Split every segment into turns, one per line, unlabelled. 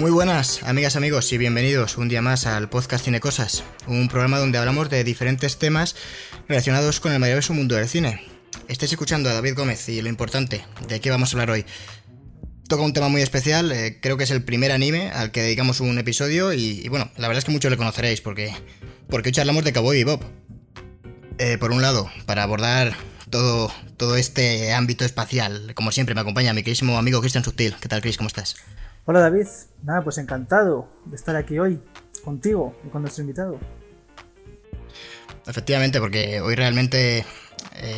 Muy buenas, amigas, amigos, y bienvenidos un día más al podcast Cine Cosas, un programa donde hablamos de diferentes temas relacionados con el maravilloso mundo del cine. Estáis escuchando a David Gómez y lo importante, ¿de qué vamos a hablar hoy? Toca un tema muy especial, eh, creo que es el primer anime al que dedicamos un episodio y, bueno, la verdad es que muchos le conoceréis porque, porque hoy charlamos de Cowboy Bob. Eh, por un lado, para abordar todo, todo este ámbito espacial, como siempre me acompaña mi queridísimo amigo Cristian Subtil. ¿Qué tal, Chris? ¿Cómo estás?
Hola David, nada, pues encantado de estar aquí hoy contigo y con nuestro invitado.
Efectivamente, porque hoy realmente eh,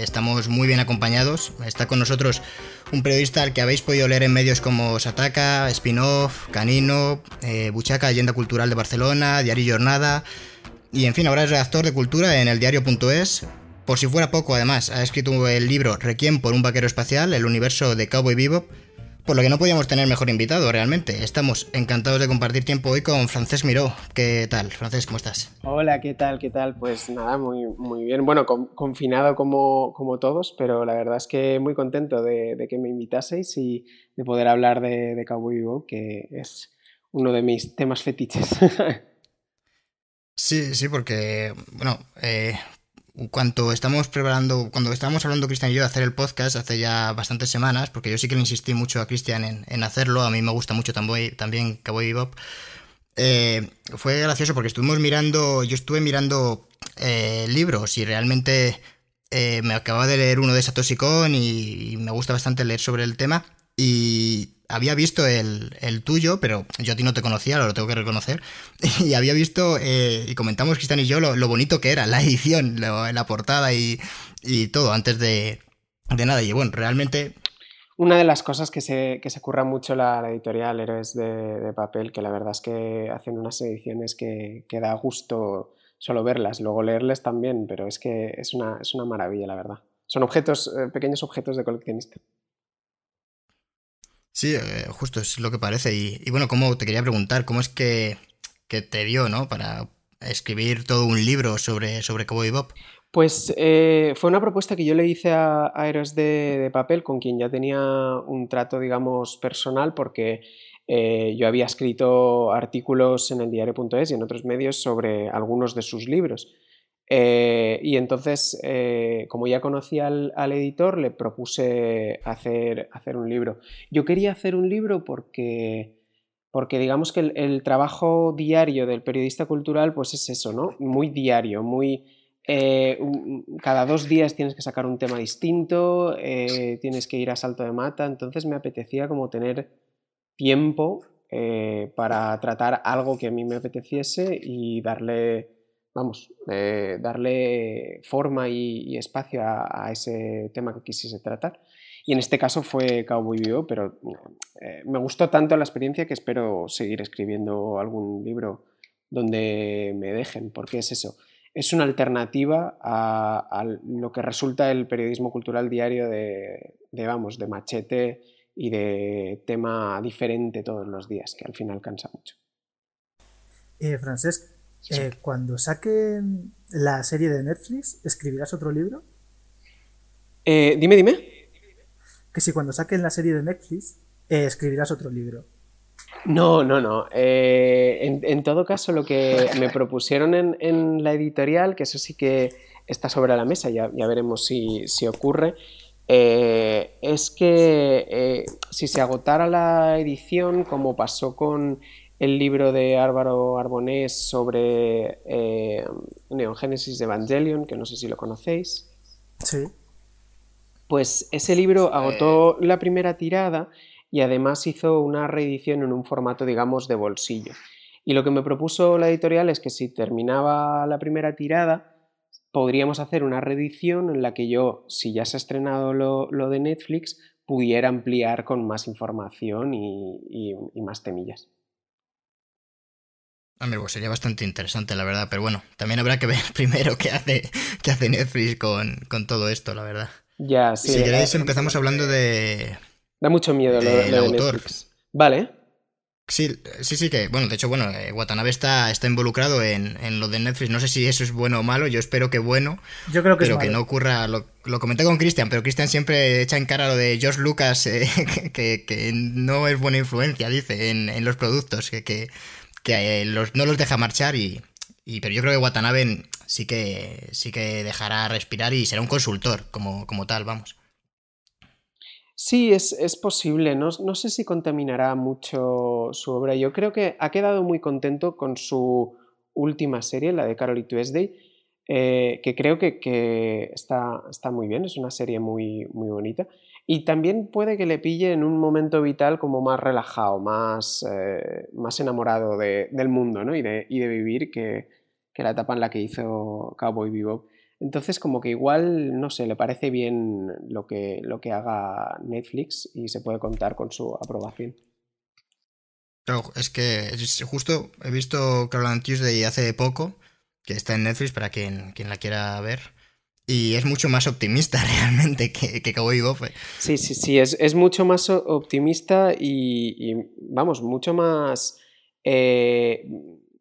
estamos muy bien acompañados. Está con nosotros un periodista al que habéis podido leer en medios como Sataka, Spin-Off, Canino, eh, Buchaca, Leyenda Cultural de Barcelona, Diario Jornada. Y en fin, ahora es redactor de cultura en el diario.es. Por si fuera poco, además, ha escrito el libro Requiem por un vaquero espacial, el universo de Cowboy Bebop, por lo que no podíamos tener mejor invitado, realmente. Estamos encantados de compartir tiempo hoy con Francesc Miró. ¿Qué tal, Francesc? ¿Cómo estás?
Hola, ¿qué tal? ¿Qué tal? Pues nada, muy, muy bien. Bueno, con, confinado como, como todos, pero la verdad es que muy contento de, de que me invitaseis y de poder hablar de, de Cowboy Bebop, que es uno de mis temas fetiches.
sí, sí, porque, bueno, eh, cuando estamos preparando, cuando estábamos hablando Cristian y yo de hacer el podcast hace ya bastantes semanas, porque yo sí que le insistí mucho a Cristian en, hacerlo, a mí me gusta mucho también, también Cowboy Bebop, eh, fue gracioso porque estuvimos mirando, yo estuve mirando eh, libros y realmente eh, me acababa de leer uno de Satoshi Kon y, me gusta bastante leer sobre el tema y había visto el, el, tuyo, pero yo a ti no te conocía, lo tengo que reconocer. Y había visto, eh, y comentamos Cristian y yo, lo, lo, bonito que era la edición, lo, la portada y, y, todo, antes de, de nada. Y bueno, realmente
una de las cosas que se, que se curra mucho la, la editorial Héroes de, de, Papel, que la verdad es que hacen unas ediciones que, que, da gusto solo verlas, luego leerles también, pero es que es una, es una maravilla, la verdad. Son objetos, eh, pequeños objetos de coleccionista.
Sí, eh, justo es lo que parece. Y, y, bueno, como te quería preguntar, ¿cómo es que, que, te dio, ¿no? Para escribir todo un libro sobre, sobre Cowboy Bob.
Pues eh, fue una propuesta que yo le hice a, a Héroes de, de, Papel, con quien ya tenía un trato, digamos, personal, porque eh, yo había escrito artículos en el diario.es y en otros medios sobre algunos de sus libros. Eh, y entonces, eh, como ya conocía al, editor, le propuse hacer, hacer un libro. Yo quería hacer un libro porque, porque digamos que el, trabajo diario del periodista cultural, pues es eso, ¿no? Muy diario, muy... Eh, cada dos días tienes que sacar un tema distinto, tienes que ir a salto de mata, entonces me apetecía como tener tiempo para tratar algo que a mí me apeteciese y darle vamos, eh, darle forma y, espacio a, ese tema que quisiese tratar. Y en este caso fue Cowboy Vivo, pero eh, me gustó tanto la experiencia que espero seguir escribiendo algún libro donde me dejen, porque es eso, es una alternativa a, lo que resulta el periodismo cultural diario de, vamos, de machete y de tema diferente todos los días, que al final cansa mucho.
Eh, eh, cuando saquen la serie de Netflix, ¿escribirás otro libro?
Eh, dime, dime.
Que si cuando saquen la serie de Netflix, eh, escribirás otro libro.
No, no, no. Eh, en, en, todo caso, lo que me propusieron en, en, la editorial, que eso sí que está sobre la mesa, ya, ya veremos si, si ocurre, eh, es que si se agotara la edición, como pasó con el libro de Álvaro Arbonés sobre eh, Neon Genesis Evangelion, que no sé si lo conocéis.
Sí.
Pues ese libro agotó la primera tirada y además hizo una reedición en un formato, digamos, de bolsillo. Y lo que me propuso la editorial es que si terminaba la primera tirada, podríamos hacer una reedición en la que yo, si ya se ha estrenado lo, lo de Netflix, pudiera ampliar con más información y, y, y más temillas.
Amigo, sería bastante interesante, la verdad, pero bueno, también habrá que ver primero qué hace, qué hace Netflix con, con todo esto, la verdad.
Ya, sí.
Si queréis, empezamos hablando de.
Da mucho miedo lo, lo de
autor.
Netflix. Vale.
Sí, sí, sí que, bueno, de hecho, bueno, eh, Watanabe está, está involucrado en, en, lo de Netflix. No sé si eso es bueno o malo, yo espero que bueno.
Yo creo que
Pero
es
que
malo.
no ocurra, lo, lo comenté con Christian, pero Christian siempre echa en cara lo de George Lucas, eh, que, que, no es buena influencia, dice, en, en los productos, que, que, que eh, no los deja marchar y, y, Pero yo creo que Watanabe sí que, sí que dejará respirar y será un consultor como, como tal, vamos.
Sí, es, es posible. No, no, sé si contaminará mucho su obra. Yo creo que ha quedado muy contento con su última serie, la de Carol Tuesday, eh, que creo que, que está, está, muy bien, es una serie muy, muy bonita. Y también puede que le pille en un momento vital como más relajado, más, eh, más enamorado de, del mundo ¿no? y, de, y de vivir que, que la etapa en la que hizo Cowboy Bebop. Entonces, como que igual, no sé, le parece bien lo que, lo que haga Netflix y se puede contar con su aprobación.
Es que justo he visto Caroline Tuesday hace poco, que está en Netflix para quien, quien la quiera ver. Y es mucho más optimista realmente que, que Cowboy Bebop.
Sí, sí, sí, es, es mucho más optimista y, y vamos, mucho más... Eh,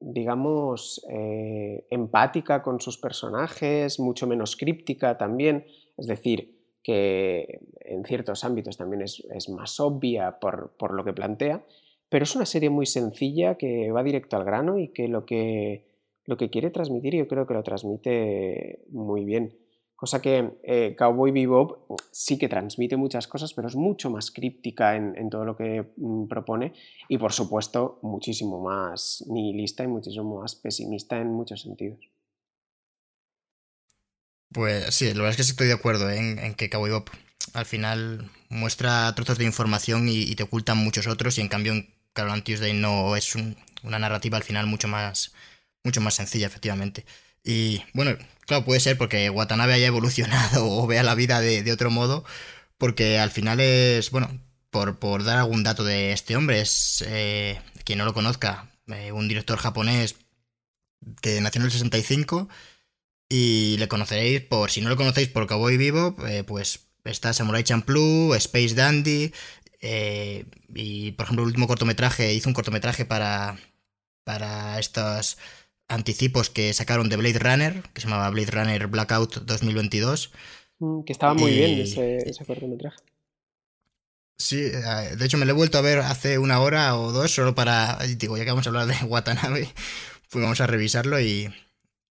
digamos, eh, empática con sus personajes, mucho menos críptica también, es decir, que en ciertos ámbitos también es, es más obvia por, por, lo que plantea, pero es una serie muy sencilla que va directo al grano y que lo que, lo que quiere transmitir yo creo que lo transmite muy bien. Cosa que eh, Cowboy Bebop sí que transmite muchas cosas, pero es mucho más críptica en, todo lo que mm, propone y, por supuesto, muchísimo más nihilista y muchísimo más pesimista en muchos sentidos.
Pues sí, la verdad es que sí estoy de acuerdo ¿eh? en, que Cowboy Bebop al final muestra trozos de información y, te ocultan muchos otros y en cambio en Caroline Tuesday no es un, una narrativa al final mucho más, mucho más sencilla, efectivamente. Y bueno, puede ser porque Watanabe haya evolucionado o vea la vida de, otro modo, porque al final es, bueno, por, por, dar algún dato de este hombre, es, eh, quien no lo conozca, eh, un director japonés que nació en el 65 y le conoceréis por, si no lo conocéis por Cowboy Vivo, eh, pues está Samurai Champloo, Space Dandy, y por ejemplo el último cortometraje, hizo un cortometraje para, para estos anticipos que sacaron de Blade Runner, que se llamaba Blade Runner Blackout 2022.
Mm, que estaba muy y... bien ese, ese, cortometraje.
Sí, eh, de hecho me lo he vuelto a ver hace una hora o dos, solo para, digo, ya que vamos a hablar de Watanabe, pues vamos a revisarlo y,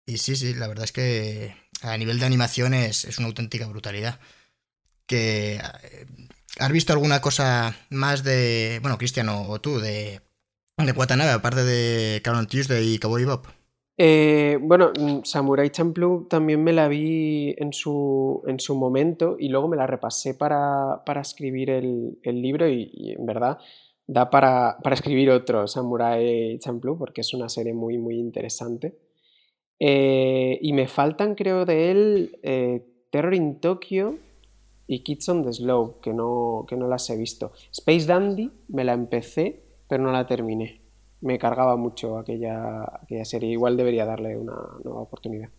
y sí, sí, la verdad es que a nivel de animación es, es una auténtica brutalidad. Que, eh, ¿Has visto alguna cosa más de, bueno, Cristian o, o tú, de, de Watanabe, aparte de Carol Tuesday y Cowboy Bob?
Eh, bueno, Samurai Champloo también me la vi en su, en su momento y luego me la repasé para, para escribir el, el libro y, y, en verdad da para, para, escribir otro Samurai Champloo porque es una serie muy, muy interesante. Eh, y me faltan, creo, de él eh, Terror in Tokyo y Kids on the Slow, que no, que no las he visto. Space Dandy me la empecé, pero no la terminé me cargaba mucho aquella, aquella serie. Igual debería darle una nueva oportunidad.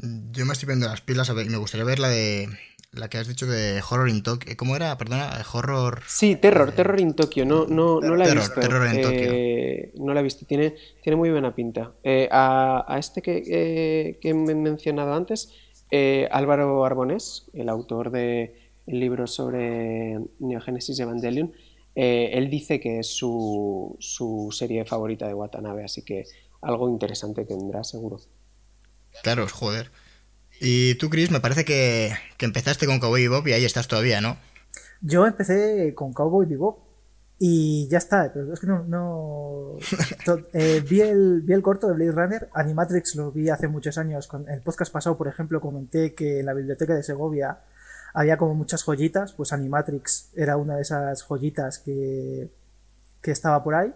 Yo me estoy viendo las pilas a ver, y me gustaría ver la de la que has dicho de Horror in Tokyo. ¿Cómo era? Perdona, Horror.
Sí, Terror, eh... Terror in Tokyo. No, no, no la he
terror,
visto.
Terror en
eh, No la he visto. Tiene, tiene muy buena pinta. Eh, a, a, este que, eh, que, he mencionado antes, Álvaro Arbonés, el autor del de libro sobre Neogénesis Evangelion, eh, él dice que es su, su, serie favorita de Watanabe, así que algo interesante tendrá seguro.
Claro, joder. Y tú, Chris, me parece que, que, empezaste con Cowboy Bebop y ahí estás todavía, ¿no?
Yo empecé con Cowboy Bebop y ya está, pero es que no... no... eh, vi, el, vi el corto de Blade Runner, Animatrix lo vi hace muchos años, con el podcast pasado, por ejemplo, comenté que en la biblioteca de Segovia había como muchas joyitas, pues Animatrix era una de esas joyitas que, que estaba por ahí.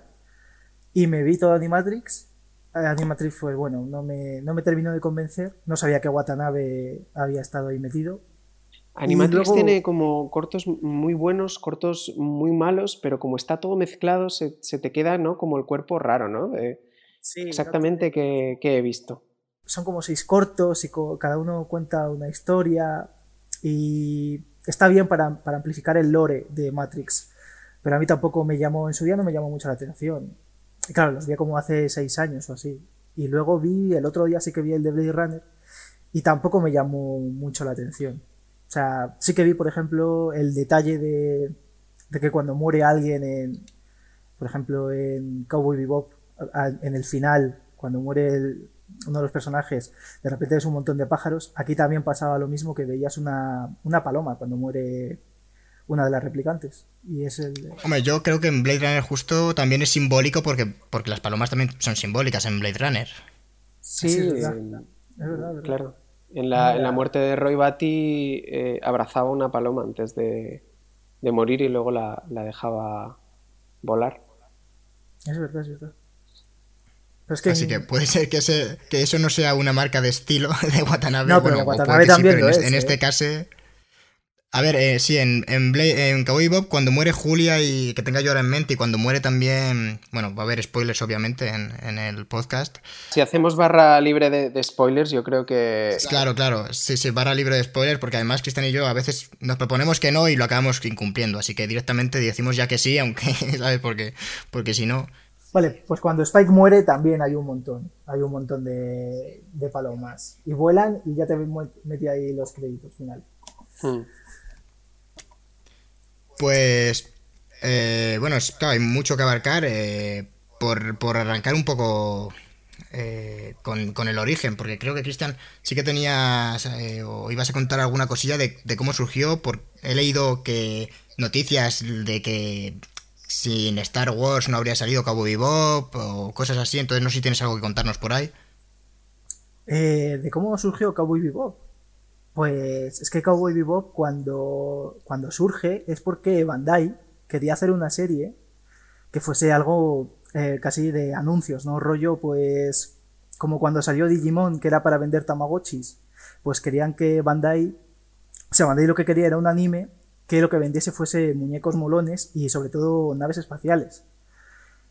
Y me vi todo Animatrix. Animatrix fue, bueno, no me, no me terminó de convencer. No sabía que Watanabe había estado ahí metido.
Animatrix luego... tiene como cortos muy buenos, cortos muy malos, pero como está todo mezclado, se, se te queda, ¿no? Como el cuerpo raro, ¿no? De
sí,
exactamente que, que he visto.
Son como seis cortos y cada uno cuenta una historia y está bien para, amplificar el lore de Matrix. Pero a mí tampoco me llamó, en su día no me llamó mucho la atención. Y claro, los vi como hace seis años o así. Y luego vi, el otro día sí que vi el de Blade Runner y tampoco me llamó mucho la atención. O sea, sí que vi, por ejemplo, el detalle de, de que cuando muere alguien en, por ejemplo, en Cowboy Bebop, en el final, cuando muere uno de los personajes, de repente ves un montón de pájaros. Aquí también pasaba lo mismo que veías una, una paloma cuando muere una de las replicantes. Y es el...
Hombre, yo creo que en Blade Runner justo también es simbólico porque, porque las palomas también son simbólicas en Blade Runner.
Sí, es verdad. Claro. En la, en la, muerte de Roy Batty eh, abrazaba una paloma antes de, de morir y luego la, la, dejaba volar.
Es verdad, es verdad.
Así que puede ser que, ese, que eso no sea una marca de estilo de Watanabe.
No, pero Watanabe también
en, este, en este ¿eh? caso a ver, eh, sí, en, en, en Cowboy Bob, cuando muere Julia y que tenga yo ahora en mente, y cuando muere también, bueno, va a haber spoilers obviamente en, el podcast.
Si hacemos barra libre de, spoilers, yo creo que...
Claro, claro, sí, sí, barra libre de spoilers, porque además Cristian y yo a veces nos proponemos que no y lo acabamos incumpliendo, así que directamente decimos ya que sí, aunque, ¿sabes? Porque, porque si no...
Vale, pues cuando Spike muere también hay un montón, hay un montón de, de palomas. Y vuelan y ya te metí ahí los créditos final. Hmm.
Pues, eh, bueno, hay mucho que abarcar eh, por, arrancar un poco eh, con, el origen, porque creo que Cristian sí que tenías o ibas a contar alguna cosilla de, cómo surgió, por, he leído que noticias de que sin Star Wars no habría salido Cowboy Bebop o cosas así, entonces no sé si tienes algo que contarnos por ahí.
¿De cómo surgió Cowboy Bebop? Pues es que Cowboy Bebop cuando, cuando surge es porque Bandai quería hacer una serie que fuese algo eh, casi de anuncios, ¿no? Rollo, pues como cuando salió Digimon, que era para vender Tamagotchis, pues querían que Bandai, o sea, Bandai lo que quería era un anime que lo que vendiese fuese muñecos molones y sobre todo naves espaciales.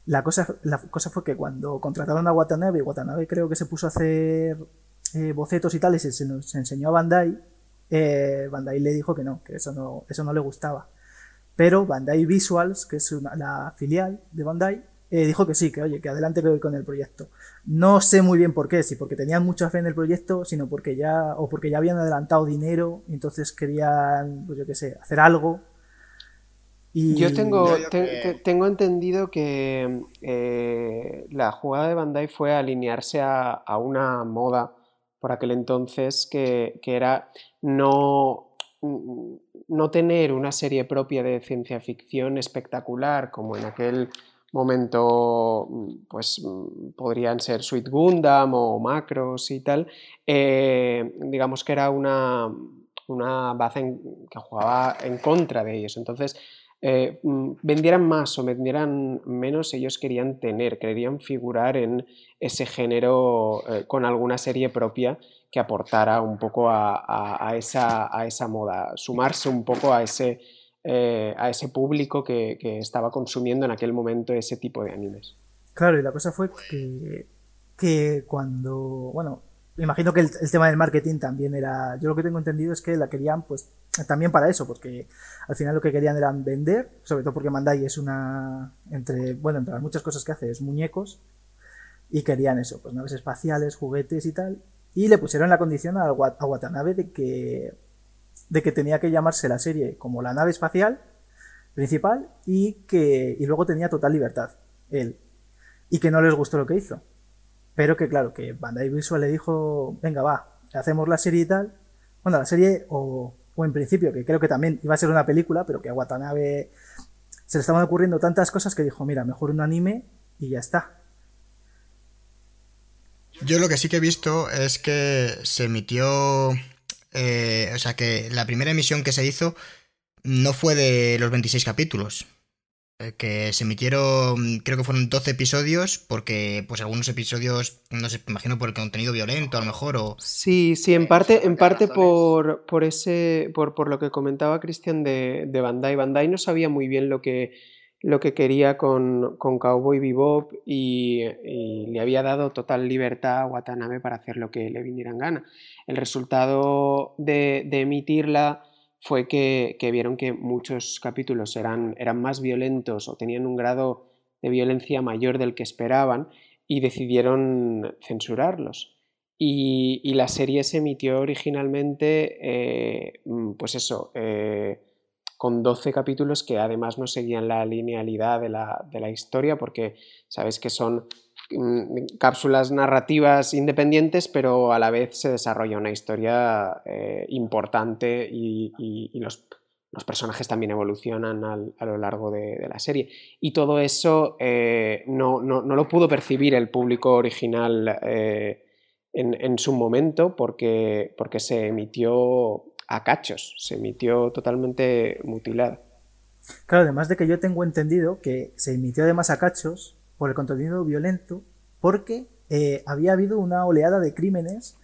La cosa, la cosa fue que cuando contrataron a Watanabe, Watanabe creo que se puso a hacer eh, bocetos y tales, se, nos enseñó a Bandai, eh, Bandai le dijo que no, que eso no, eso no le gustaba. Pero Bandai Visuals, que es la filial de Bandai, eh, dijo que sí, que oye, que adelante con el proyecto. No sé muy bien por qué, si porque tenían mucha fe en el proyecto, sino porque ya, o porque ya habían adelantado dinero, y entonces querían, pues yo qué sé, hacer algo.
Y... Yo tengo, tengo entendido que la jugada de Bandai fue alinearse a, a una moda por aquel entonces, que, era no, no tener una serie propia de ciencia ficción espectacular, como en aquel momento pues podrían ser Sweet Gundam o Macros y tal, eh, digamos que era una, una base que jugaba en contra de ellos. Entonces, eh, mm, vendieran más o vendieran menos, ellos querían tener, querían figurar en ese género eh, con alguna serie propia que aportara un poco a, esa, a esa, moda, sumarse un poco a ese, eh, a ese público que, estaba consumiendo en aquel momento ese tipo de animes.
Claro, y la cosa fue que, que cuando, bueno, imagino que el, tema del marketing también era, yo lo que tengo entendido es que la querían pues también para eso, porque al final lo que querían era vender, sobre todo porque Mandai es una, entre, bueno, entre las muchas cosas que hace es muñecos, y querían eso, pues naves espaciales, juguetes y tal, y le pusieron la condición a, a Watanabe de que, de que tenía que llamarse la serie como la nave espacial principal y que y luego tenía total libertad, él, y que no les gustó lo que hizo. Pero que claro, que Bandai Visual le dijo, venga, va, hacemos la serie y tal. Bueno, la serie, o, o en principio, que creo que también iba a ser una película, pero que a Watanabe se le estaban ocurriendo tantas cosas que dijo, mira, mejor un anime y ya está.
Yo lo que sí que he visto es que se emitió, eh, o sea, que la primera emisión que se hizo no fue de los 26 capítulos. Eh, que se emitieron, creo que fueron 12 episodios, porque pues algunos episodios, no sé, imagino por el contenido violento a lo mejor, o...
Sí, sí, en parte, en parte por, por ese, por, por lo que comentaba Cristian de, de Bandai. Bandai no sabía muy bien lo que, lo que quería con, con Cowboy Bebop y, le había dado total libertad a Watanabe para hacer lo que le viniera en gana. El resultado de, emitirla fue que, vieron que muchos capítulos eran, eran más violentos o tenían un grado de violencia mayor del que esperaban y decidieron censurarlos. Y, la serie se emitió originalmente, eh, pues eso, eh, con 12 capítulos que además no seguían la linealidad de la, de la historia, porque sabes que son mm, cápsulas narrativas independientes, pero a la vez se desarrolla una historia eh, importante y, los, los, personajes también evolucionan a lo largo de, la serie. Y todo eso no, no, no, lo pudo percibir el público original en, su momento porque, porque se emitió a cachos, se emitió totalmente mutilado.
Claro, además de que yo tengo entendido que se emitió además a cachos por el contenido violento, porque eh, había habido una oleada de crímenes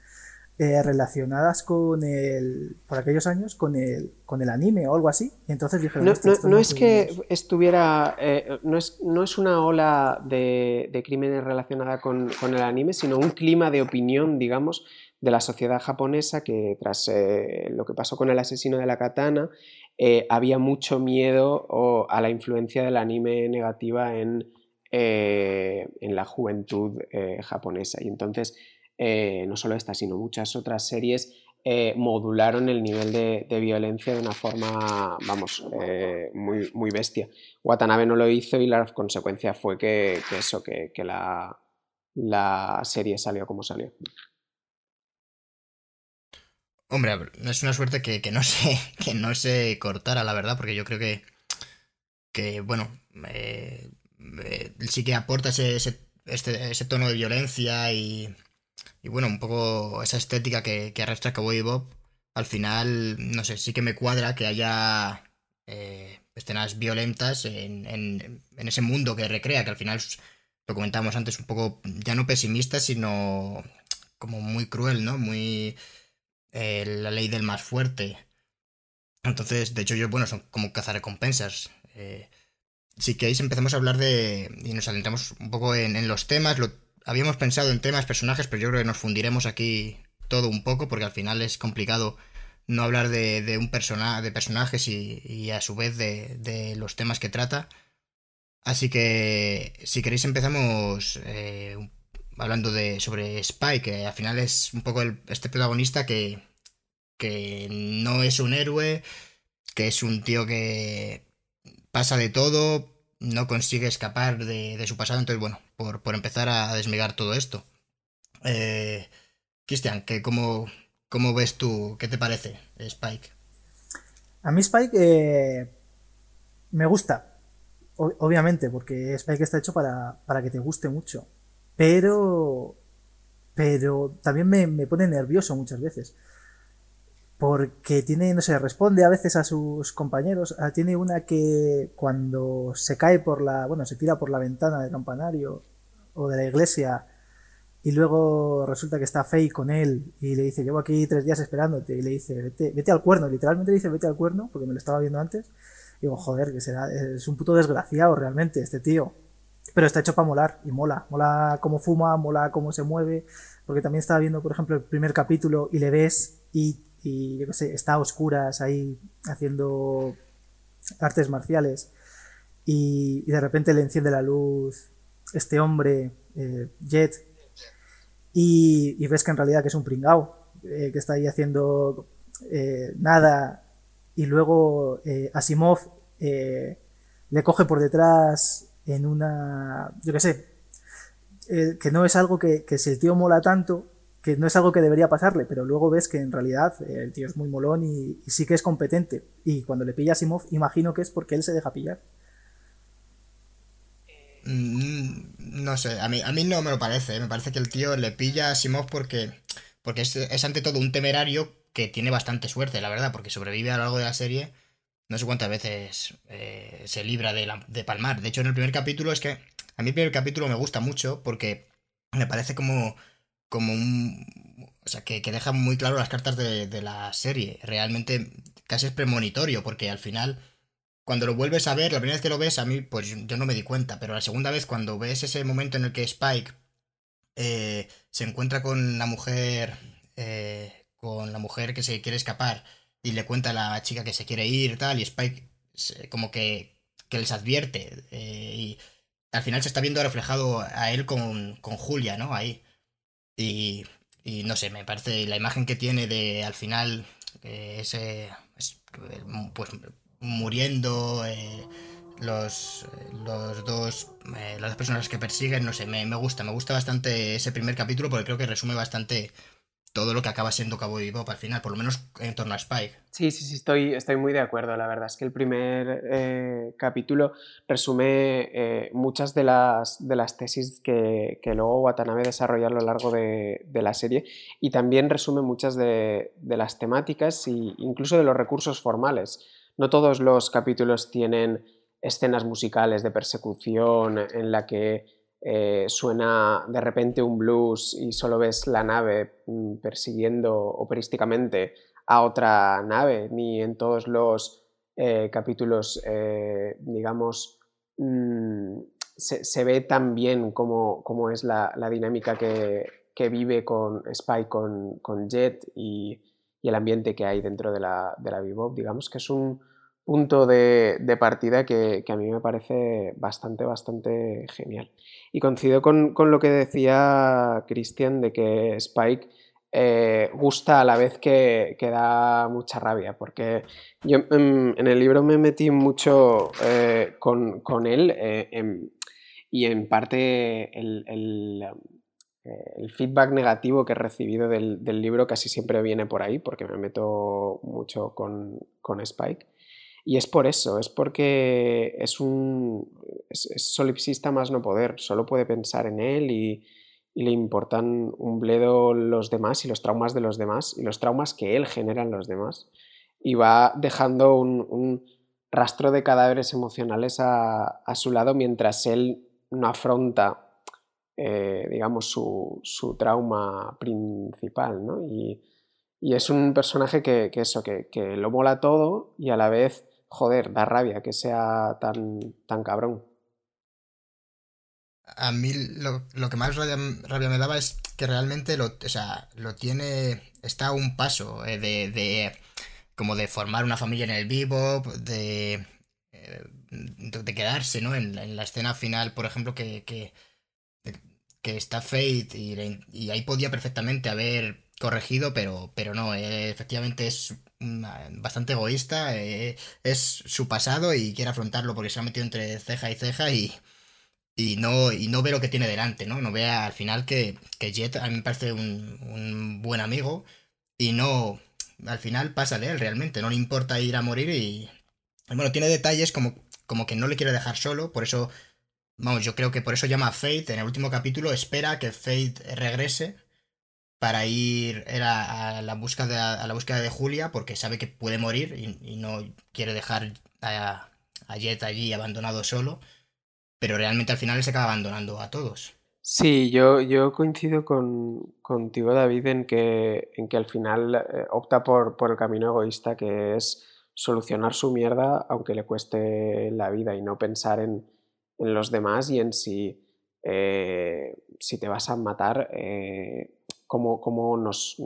eh, relacionadas con el, por aquellos años, con el, con el anime o algo así. Y entonces dije,
no, no, es que estuviera, eh, no, es, no es una ola de, de crímenes relacionada con, con, el anime, sino un clima de opinión, digamos, de la sociedad japonesa que tras eh, lo que pasó con el asesino de la katana, había mucho miedo a la influencia del anime negativa en, en la juventud japonesa. Y entonces eh, no solo esta, sino muchas otras series, eh, modularon el nivel de, violencia de una forma, vamos, eh, muy, muy bestia. Watanabe no lo hizo y la consecuencia fue que, eso, que, la, la, serie salió como salió.
Hombre, es una suerte que, no se, que no se cortara, la verdad, porque yo creo que, que bueno, sí que aporta ese, este, ese tono de violencia y, y bueno, un poco esa estética que, que arrastra Cowboy Bob, al final, no sé, sí que me cuadra que haya eh, escenas violentas en, en, ese mundo que recrea, que al final lo comentábamos antes, un poco ya no pesimista, sino como muy cruel, ¿no? Muy eh, la ley del más fuerte. Entonces, de hecho, yo, bueno, son como cazarrecompensas. Eh, si queréis, empezamos a hablar de. y nos adentramos un poco en, en los temas. Lo, habíamos pensado en temas, personajes, pero yo creo que nos fundiremos aquí todo un poco, porque al final es complicado no hablar de, un persona, de personajes y, a su vez de, los temas que trata. Así que si queréis empezamos eh, hablando de sobre Spike, que al final es un poco este protagonista que, que no es un héroe, que es un tío que pasa de todo, no consigue escapar de, su pasado. Entonces, bueno, por, empezar a desmigar todo esto. Eh, Cristian, ¿cómo, ¿cómo ves tú? ¿Qué te parece Spike?
A mí Spike eh, me gusta, obviamente, porque Spike está hecho para, que te guste mucho. Pero, pero también me, me pone nervioso muchas veces porque tiene, no sé, responde a veces a sus compañeros. Ah, tiene una que cuando se cae por la, bueno, se tira por la ventana del campanario o de la iglesia y luego resulta que está Faye con él y le dice, llevo aquí tres días esperándote y le dice, vete, vete al cuerno, literalmente le dice, vete al cuerno, porque me lo estaba viendo antes. Y digo, joder, que será, es un puto desgraciado realmente este tío. Pero está hecho para molar y mola. Mola cómo fuma, mola cómo se mueve. Porque también estaba viendo, por ejemplo, el primer capítulo y le ves y y yo qué sé, está a oscuras ahí haciendo artes marciales y, de repente le enciende la luz este hombre, eh, Jet, y, ves que en realidad que es un pringao, eh, que está ahí haciendo eh, nada y luego Asimov le coge por detrás en una, yo qué sé, que no es algo que, que si el tío mola tanto, no es algo que debería pasarle, pero luego ves que en realidad eh, el tío es muy molón y, sí que es competente. Y cuando le pilla a Simov, imagino que es porque él se deja pillar.
Mm, no sé, a mí, a mí no me lo parece. ¿eh? Me parece que el tío le pilla a Simov porque, porque es, ante todo un temerario que tiene bastante suerte, la verdad, porque sobrevive a lo largo de la serie. No sé cuántas veces eh, se libra de, de palmar. De hecho, en el primer capítulo es que a mí el primer capítulo me gusta mucho porque me parece como como un... O sea, que, deja muy claro las cartas de, la serie. Realmente casi es premonitorio, porque al final, cuando lo vuelves a ver, la primera vez que lo ves, a mí, pues yo no me di cuenta, pero la segunda vez, cuando ves ese momento en el que Spike eh, se encuentra con la mujer, eh, con la mujer que se quiere escapar, y le cuenta a la chica que se quiere ir tal, y Spike como que, que les advierte. Eh, y al final se está viendo reflejado a él con, con Julia, ¿no? Ahí. Y, y, no sé, me parece la imagen que tiene de al final eh, ese. pues muriendo. Eh, los, los dos las dos personas que persiguen, no sé, me, me gusta, me gusta bastante ese primer capítulo porque creo que resume bastante todo lo que acaba siendo Cabo Bebop al final, por lo menos en torno a Spike.
Sí, sí, sí, estoy, estoy muy de acuerdo. La verdad es que el primer eh, capítulo resume eh, muchas de las, de las tesis que, que, luego Watanabe desarrolla a lo largo de, de la serie y también resume muchas de, de las temáticas e incluso de los recursos formales. No todos los capítulos tienen escenas musicales de persecución en la que eh, suena de repente un blues y solo ves la nave mm, persiguiendo operísticamente a otra nave, ni en todos los eh, capítulos, eh, digamos, mm, se, ve tan bien como, es la, dinámica que, vive con Spy, con, con Jet y, el ambiente que hay dentro de la, de la Bebop. Digamos que es un, punto de, partida que, a mí me parece bastante, bastante genial. Y coincido con, lo que decía Cristian de que Spike eh, gusta a la vez que, da mucha rabia, porque yo en, el libro me metí mucho eh, con, él eh, y en parte el, feedback negativo que he recibido del, libro casi siempre viene por ahí, porque me meto mucho con, con Spike. Y es por eso, es porque es un solipsista más no poder, solo puede pensar en él y, le importan un bledo los demás y los traumas de los demás y los traumas que él genera en los demás. Y va dejando un, rastro de cadáveres emocionales a, su lado mientras él no afronta, eh, digamos, su, trauma principal. Y, es un personaje que, eso, que, lo mola todo y a la vez joder, da rabia que sea tan, tan cabrón.
A mí lo, lo que más rabia, me daba es que realmente lo, o sea, lo tiene, está a un paso eh, de, de, como de formar una familia en el vivo, de, eh, de quedarse, ¿no? En, la escena final, por ejemplo, que, que, que está Fate y, y ahí podía perfectamente haber corregido, pero, pero no, eh, efectivamente es bastante egoísta, eh, es su pasado y quiere afrontarlo porque se ha metido entre ceja y ceja y, y, no, y no ve lo que tiene delante, ¿no? No ve al final que, que Jet a mí me parece un, un, buen amigo y no, al final pasa de él realmente, no le importa ir a morir y, bueno, tiene detalles como, como que no le quiere dejar solo, por eso, vamos, yo creo que por eso llama a Fate en el último capítulo, espera que Fate regrese para ir a la búsqueda a la búsqueda de Julia porque sabe que puede morir y, no quiere dejar a, Jet allí abandonado solo. Pero realmente al final se acaba abandonando a todos.
Sí, yo, yo coincido con, contigo, David, en que, en que al final eh, opta por, por el camino egoísta, que es solucionar su mierda aunque le cueste la vida y no pensar en, en los demás y en si, eh, si te vas a matar, eh, cómo, nos,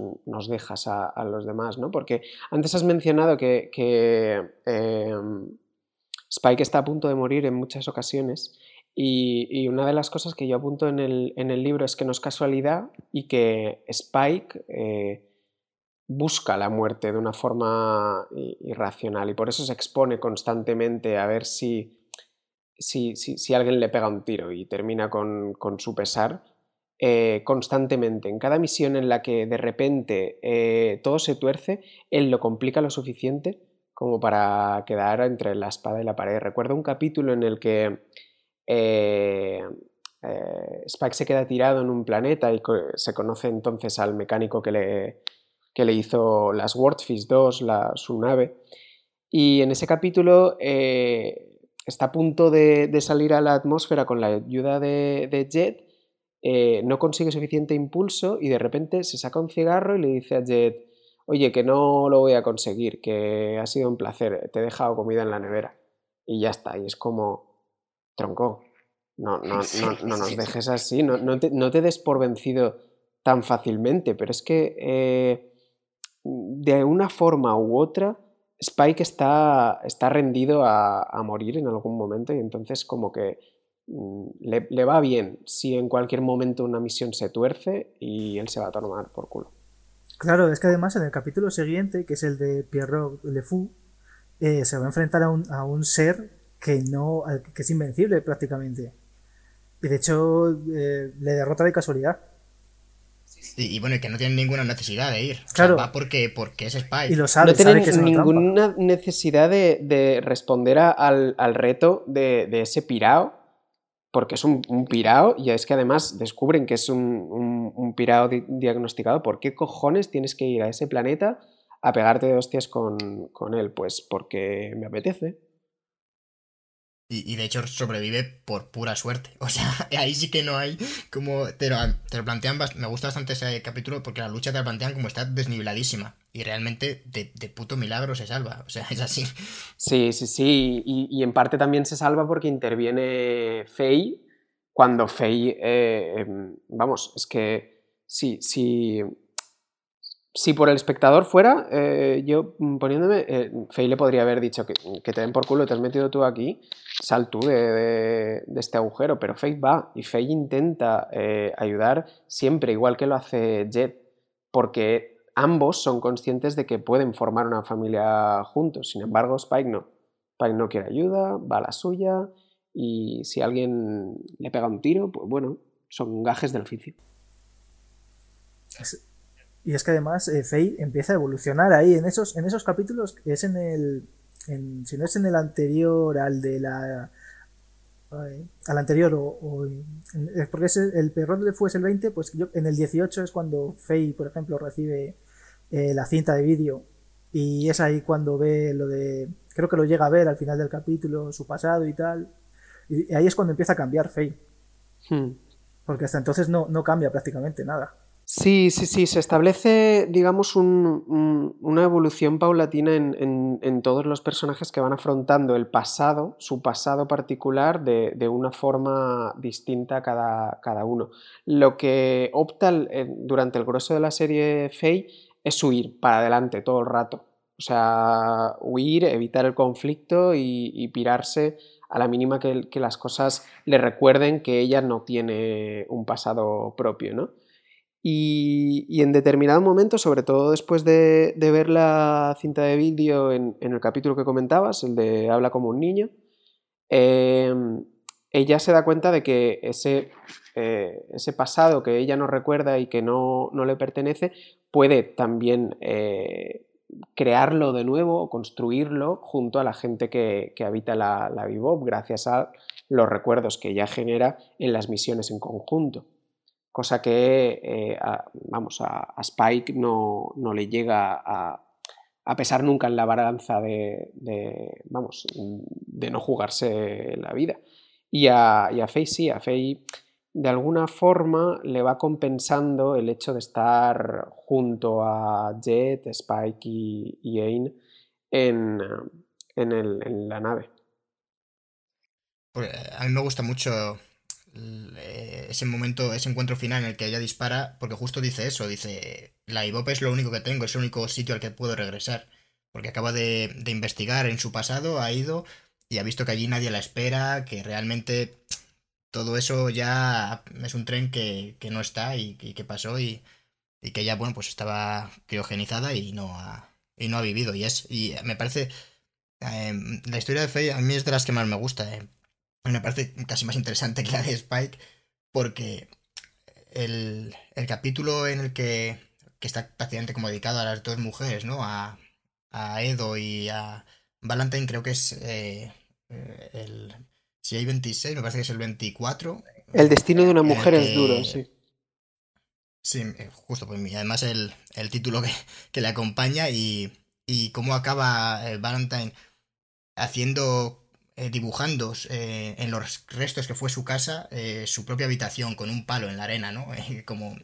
dejas a, los demás, ¿no? Porque antes has mencionado que, em, Spike está a punto de morir en muchas ocasiones y, una de las cosas que yo apunto en el, libro es que no es casualidad y que Spike eh, busca la muerte de una forma irracional y por eso se expone constantemente a ver si, si, si, alguien le pega un tiro y termina con, con su pesar eh, constantemente. En cada misión en la que de repente eh, todo se tuerce, él lo complica lo suficiente como para quedar entre la espada y la pared. Recuerdo un capítulo en el que eh, Spike se queda tirado en un planeta y se conoce entonces al mecánico que le, que le hizo las Wordfish 2, la, su nave. Y en ese capítulo está a punto de, salir a la atmósfera con la ayuda de, de Jet eh, no consigue suficiente impulso y de repente se saca un cigarro y le dice a Jet, oye, que no lo voy a conseguir, que ha sido un placer, te he dejado comida en la nevera. Y ya está, y es como, tronco, no, no, no, nos dejes así, no, te, des por vencido tan fácilmente, pero es que eh, de una forma u otra, Spike está, está rendido a, morir en algún momento y entonces como que mm, le, va bien si en cualquier momento una misión se tuerce y él se va a tomar por culo.
Claro, es que además en el capítulo siguiente, que es el de Pierrot Le Fou, eh, se va a enfrentar a un, a un ser que no que es invencible prácticamente. Y de hecho eh, le derrota de casualidad.
Y, bueno, y que no tienen ninguna necesidad de ir. Claro. va porque, porque es Spike.
Y lo sabe, no tienen ninguna necesidad de, responder al, reto de, ese pirao. Porque es un, un, pirao y es que además descubren que es un, un, pirao diagnosticado. ¿Por qué cojones tienes que ir a ese planeta a pegarte de hostias con, con él? Pues porque me apetece.
Y, de hecho sobrevive por pura suerte. O sea, ahí sí que no hay como... Te lo, te plantean... Me gusta bastante ese capítulo porque la lucha te la plantean como está desniveladísima. Y realmente de, puto milagro se salva. O sea, es así.
Sí, sí, sí. Y, en parte también se salva porque interviene Faye. Cuando Faye... Eh, em, vamos, es que... Sí, sí si por el espectador fuera, eh, yo poniéndome, eh, le podría haber dicho que, te den por culo, te has metido tú aquí, sal tú de, este agujero, pero Faye va y Faye intenta eh, ayudar siempre, igual que lo hace Jet, porque ambos son conscientes de que pueden formar una familia juntos, sin embargo Spike no. Spike no quiere ayuda, va a la suya y si alguien le pega un tiro, pues bueno, son gajes del oficio.
Y es que además eh, Faye empieza a evolucionar ahí en esos, en esos capítulos, es en el. Si no es en el anterior al de la. al anterior o, es porque es el, perro de fue el 20 pues yo, en el 18 es cuando Faye por ejemplo recibe eh, la cinta de vídeo y es ahí cuando ve lo de creo que lo llega a ver al final del capítulo su pasado y tal y, ahí es cuando empieza a cambiar Faye hmm. porque hasta entonces no, no cambia prácticamente nada
Sí, sí, sí, se establece, digamos, una evolución paulatina en, todos los personajes que van afrontando el pasado, su pasado particular, de, una forma distinta cada, cada, uno. Lo que opta durante el grueso de la serie Faye es huir para adelante todo el rato. O sea, huir, evitar el conflicto y, pirarse a la mínima que las cosas le recuerden que ella no tiene un pasado propio, ¿no? Y, en determinado momento, sobre todo después de, ver la cinta de vídeo en, el capítulo que comentabas, el de Habla como un niño, em, ella se da cuenta de que ese, eh, ese, pasado que ella no recuerda y que no, le pertenece puede también eh, crearlo de nuevo o construirlo junto a la gente que, habita la, la gracias a los recuerdos que ella genera en las misiones en conjunto cosa que, eh, a, vamos, a, Spike no, le llega a, pesar nunca en la balanza de, vamos, de no jugarse la vida. Y a, y Faye sí, a Faye de alguna forma le va compensando el hecho de estar junto a Jet, Spike y, y Ain en, en la nave.
Pues, a mí me gusta mucho ese momento, ese encuentro final en el que ella dispara, porque justo dice eso, dice, la IBOP es lo único que tengo, es el único sitio al que puedo regresar, porque acaba de, investigar en su pasado, ha ido y ha visto que allí nadie la espera, que realmente todo eso ya es un tren que, no está y, que pasó y, que ella, bueno, pues estaba criogenizada y no ha, y no ha vivido. Y es, y me parece, eh, la historia de Faye a mí es de las que más me gusta. Eh me parece casi más interesante que la de Spike, porque el, capítulo en el que, está prácticamente como dedicado a las dos mujeres, ¿no? A, Edo y a Valentine, creo que es eh, el. Si hay 26, me parece que es el 24.
El destino de una mujer es duro, sí.
Sí, eh, justo, pues además el, título que, le acompaña y, y cómo acaba eh, Valentine haciendo eh, dibujando eh, en los restos que fue su casa eh, su propia habitación con un palo en la arena, ¿no? como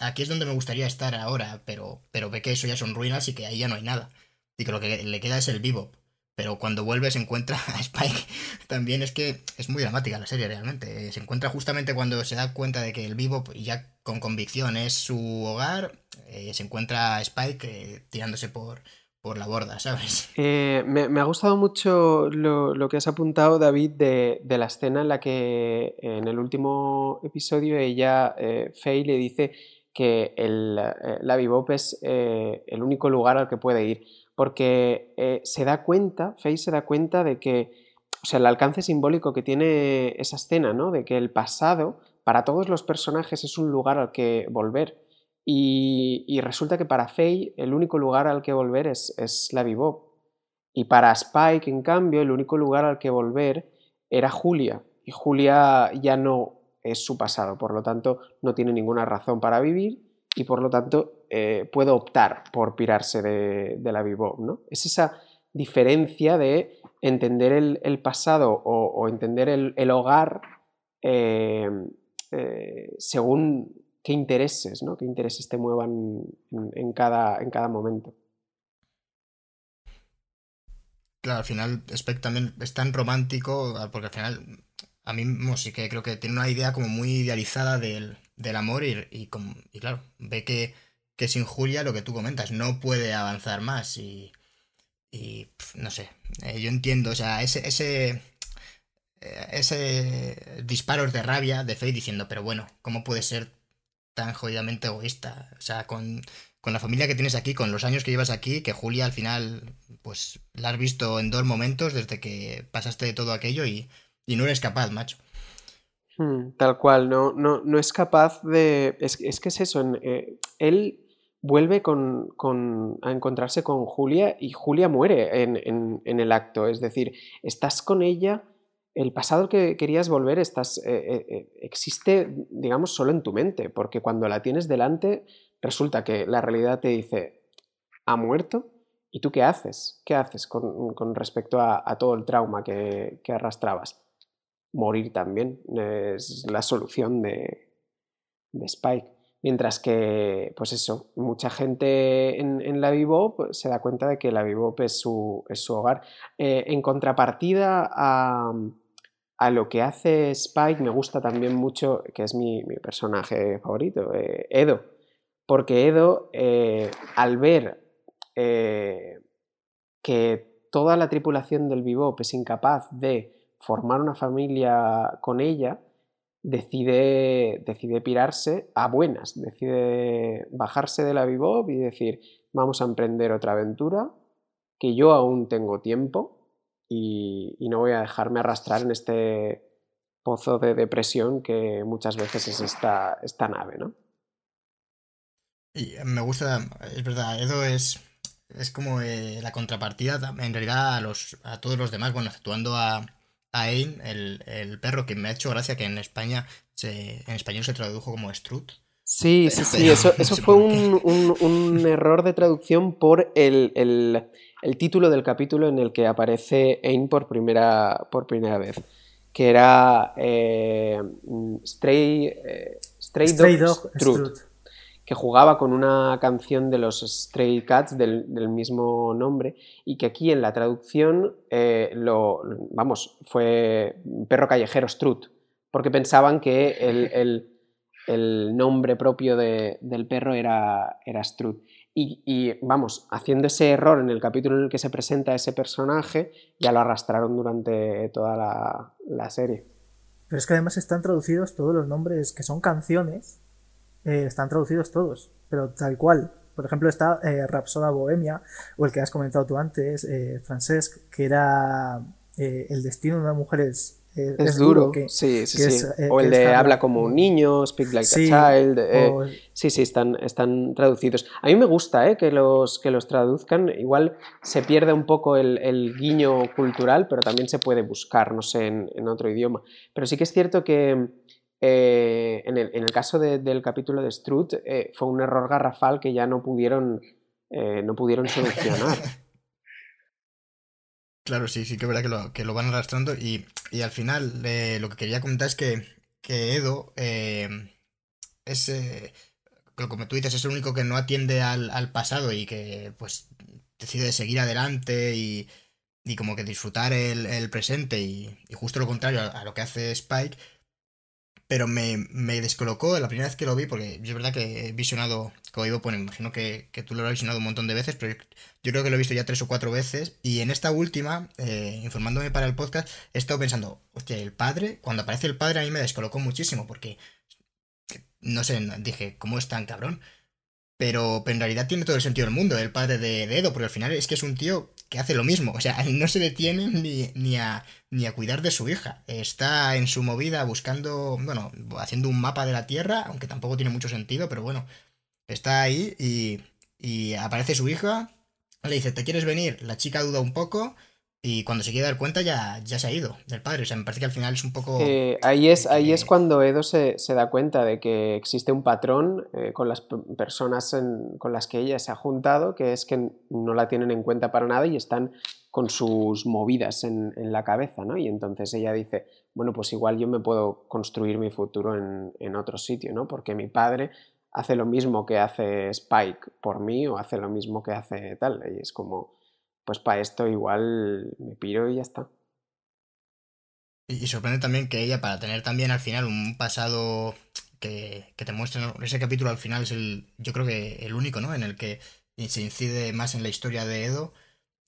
aquí es donde me gustaría estar ahora, pero, pero ve que eso ya son ruinas y que ahí ya no hay nada. Y que lo que le queda es el vivo. Pero cuando vuelve se encuentra a Spike. También es que es muy dramática la serie realmente. Se encuentra justamente cuando se da cuenta de que el vivo ya con convicción, es su hogar, se encuentra Spike eh, tirándose por, por la borda, ¿sabes?
Eh, me, ha gustado mucho lo, que has apuntado, David, de, la escena en la que en el último episodio ella, Faye, le dice que el, la Bebop es el único lugar al que puede ir, porque se da cuenta, Faye se da cuenta de que, o sea, el alcance simbólico que tiene esa escena, ¿no? De que el pasado para todos los personajes es un lugar al que volver. Y, resulta que para Faye el único lugar al que volver es, es la Bebop. Y para Spike, en cambio, el único lugar al que volver era Julia. Y Julia ya no es su pasado, por lo tanto no tiene ninguna razón para vivir y por lo tanto eh, puede optar por pirarse de, la Bebop. ¿no? Es esa diferencia de entender el, pasado o, entender el, hogar eh, eh, según qué intereses, ¿no? qué intereses te muevan en, cada, en cada momento.
Claro, al final también es tan romántico, ah, porque al final a mí sí que creo que tiene una idea como muy idealizada del, amor y, y, claro, ve que, que, sin Julia lo que tú comentas no puede avanzar más y, y no sé, eh, yo entiendo, o sea, ese, ese eh, ese disparos de rabia de Faye diciendo, pero bueno, ¿cómo puede ser tan jodidamente egoísta? O sea, con, la familia que tienes aquí, con los años que llevas aquí, que Julia al final, pues la has visto en dos momentos desde que pasaste de todo aquello y, no eres capaz, macho.
Hmm, tal cual, no, no, no es capaz de... Es, que es eso, eh, él vuelve con, a encontrarse con Julia y Julia muere en, en, el acto, es decir, estás con ella el pasado que querías volver estás, eh, eh, eh, existe, digamos, solo en tu mente, porque cuando la tienes delante, resulta que la realidad te dice, ha muerto, ¿y tú qué haces? ¿Qué haces con, respecto a, todo el trauma que, arrastrabas? Morir también es la solución de, Spike. Mientras que, pues eso, mucha gente en, la Vivop se da cuenta de que la su, es su hogar. en contrapartida a, a lo que hace Spike me gusta también mucho, que es mi, personaje favorito, eh, Edo. Porque Edo, eh, al ver eh, que toda la tripulación del Bebop es incapaz de formar una familia con ella, decide, decide pirarse a buenas, decide bajarse de la Bebop y decir, vamos a emprender otra aventura, que yo aún tengo tiempo, y, no voy a dejarme arrastrar en este pozo de depresión que muchas veces es esta, esta nave, ¿no?
Y me gusta, es verdad, Edo es, es como eh, la contrapartida en realidad a, los, a todos los demás, bueno, actuando a, a Ain, el, perro, que me ha hecho gracia que en España se, en español se tradujo como Strut.
Sí, sí, sí, eso, eso fue un, error de traducción por el, el título del capítulo en el que aparece Ain por primera, por primera vez, que era eh, Stray, eh, Stray, Dog, que jugaba con una canción de los Stray Cats del, mismo nombre y que aquí en la traducción eh, lo, vamos, fue Perro Callejero Strut, porque pensaban que el, nombre propio del perro era, era Strut. Y, vamos, haciendo ese error en el capítulo en el que se presenta ese personaje, ya lo arrastraron durante toda la, serie.
Pero es que además están traducidos todos los nombres que son canciones, eh, están traducidos todos, pero tal cual. Por ejemplo, está eh, Rapsoda Bohemia, o el que has comentado tú antes, eh, Francesc, que era eh, El destino de una mujer es
es, duro, sí, sí, sí. Eh, o el de habla como un niño, speak like a child. Eh, sí, sí, están, están traducidos. A mí me gusta eh, que, los, que los traduzcan. Igual se pierde un poco el, guiño cultural, pero también se puede buscar, no sé, en, otro idioma. Pero sí que es cierto que en, el, caso del capítulo de Strut fue un error garrafal que ya no pudieron, no pudieron solucionar.
Claro, sí, sí que es verdad que lo, que lo van arrastrando y, al final eh, lo que quería comentar es que, que Edo eh, es, eh, como tú dices, es el único que no atiende al, pasado y que pues decide seguir adelante y, y como que disfrutar el, presente y, justo lo contrario a, lo que hace Spike. Pero me, me, descolocó la primera vez que lo vi, porque es verdad que he visionado Código Pone, imagino que, que, tú lo has visionado un montón de veces, pero yo creo que lo he visto ya tres o cuatro veces, y en esta última, eh, informándome para el podcast, he estado pensando, hostia, el padre, cuando aparece el padre a mí me descolocó muchísimo, porque, no sé, dije, ¿cómo es tan cabrón? Pero, en realidad tiene todo el sentido del mundo, el padre de, de Edo, porque al final es que es un tío que hace lo mismo. O sea, no se detiene ni, ni, a, ni a cuidar de su hija. Está en su movida buscando, bueno, haciendo un mapa de la Tierra, aunque tampoco tiene mucho sentido, pero bueno, está ahí y, y aparece su hija. Le dice, ¿te quieres venir? La chica duda un poco y cuando se quiere dar cuenta ya, ya se ha ido del padre. O sea, me parece que al final es un poco...
Eh, ahí es, ahí es cuando Edo se, da cuenta de que existe un patrón eh, con las personas con las que ella se ha juntado, que es que no la tienen en cuenta para nada y están con sus movidas en, la cabeza, ¿no? Y entonces ella dice, bueno, pues igual yo me puedo construir mi futuro en, en otro sitio, ¿no? Porque mi padre hace lo mismo que hace Spike por mí o hace lo mismo que hace tal. Y es como pues para esto igual me piro y ya está.
Y, sorprende también que ella, para tener también al final un pasado que, que te muestra, ese capítulo al final es el, yo creo que el único, ¿no? En el que se incide más en la historia de Edo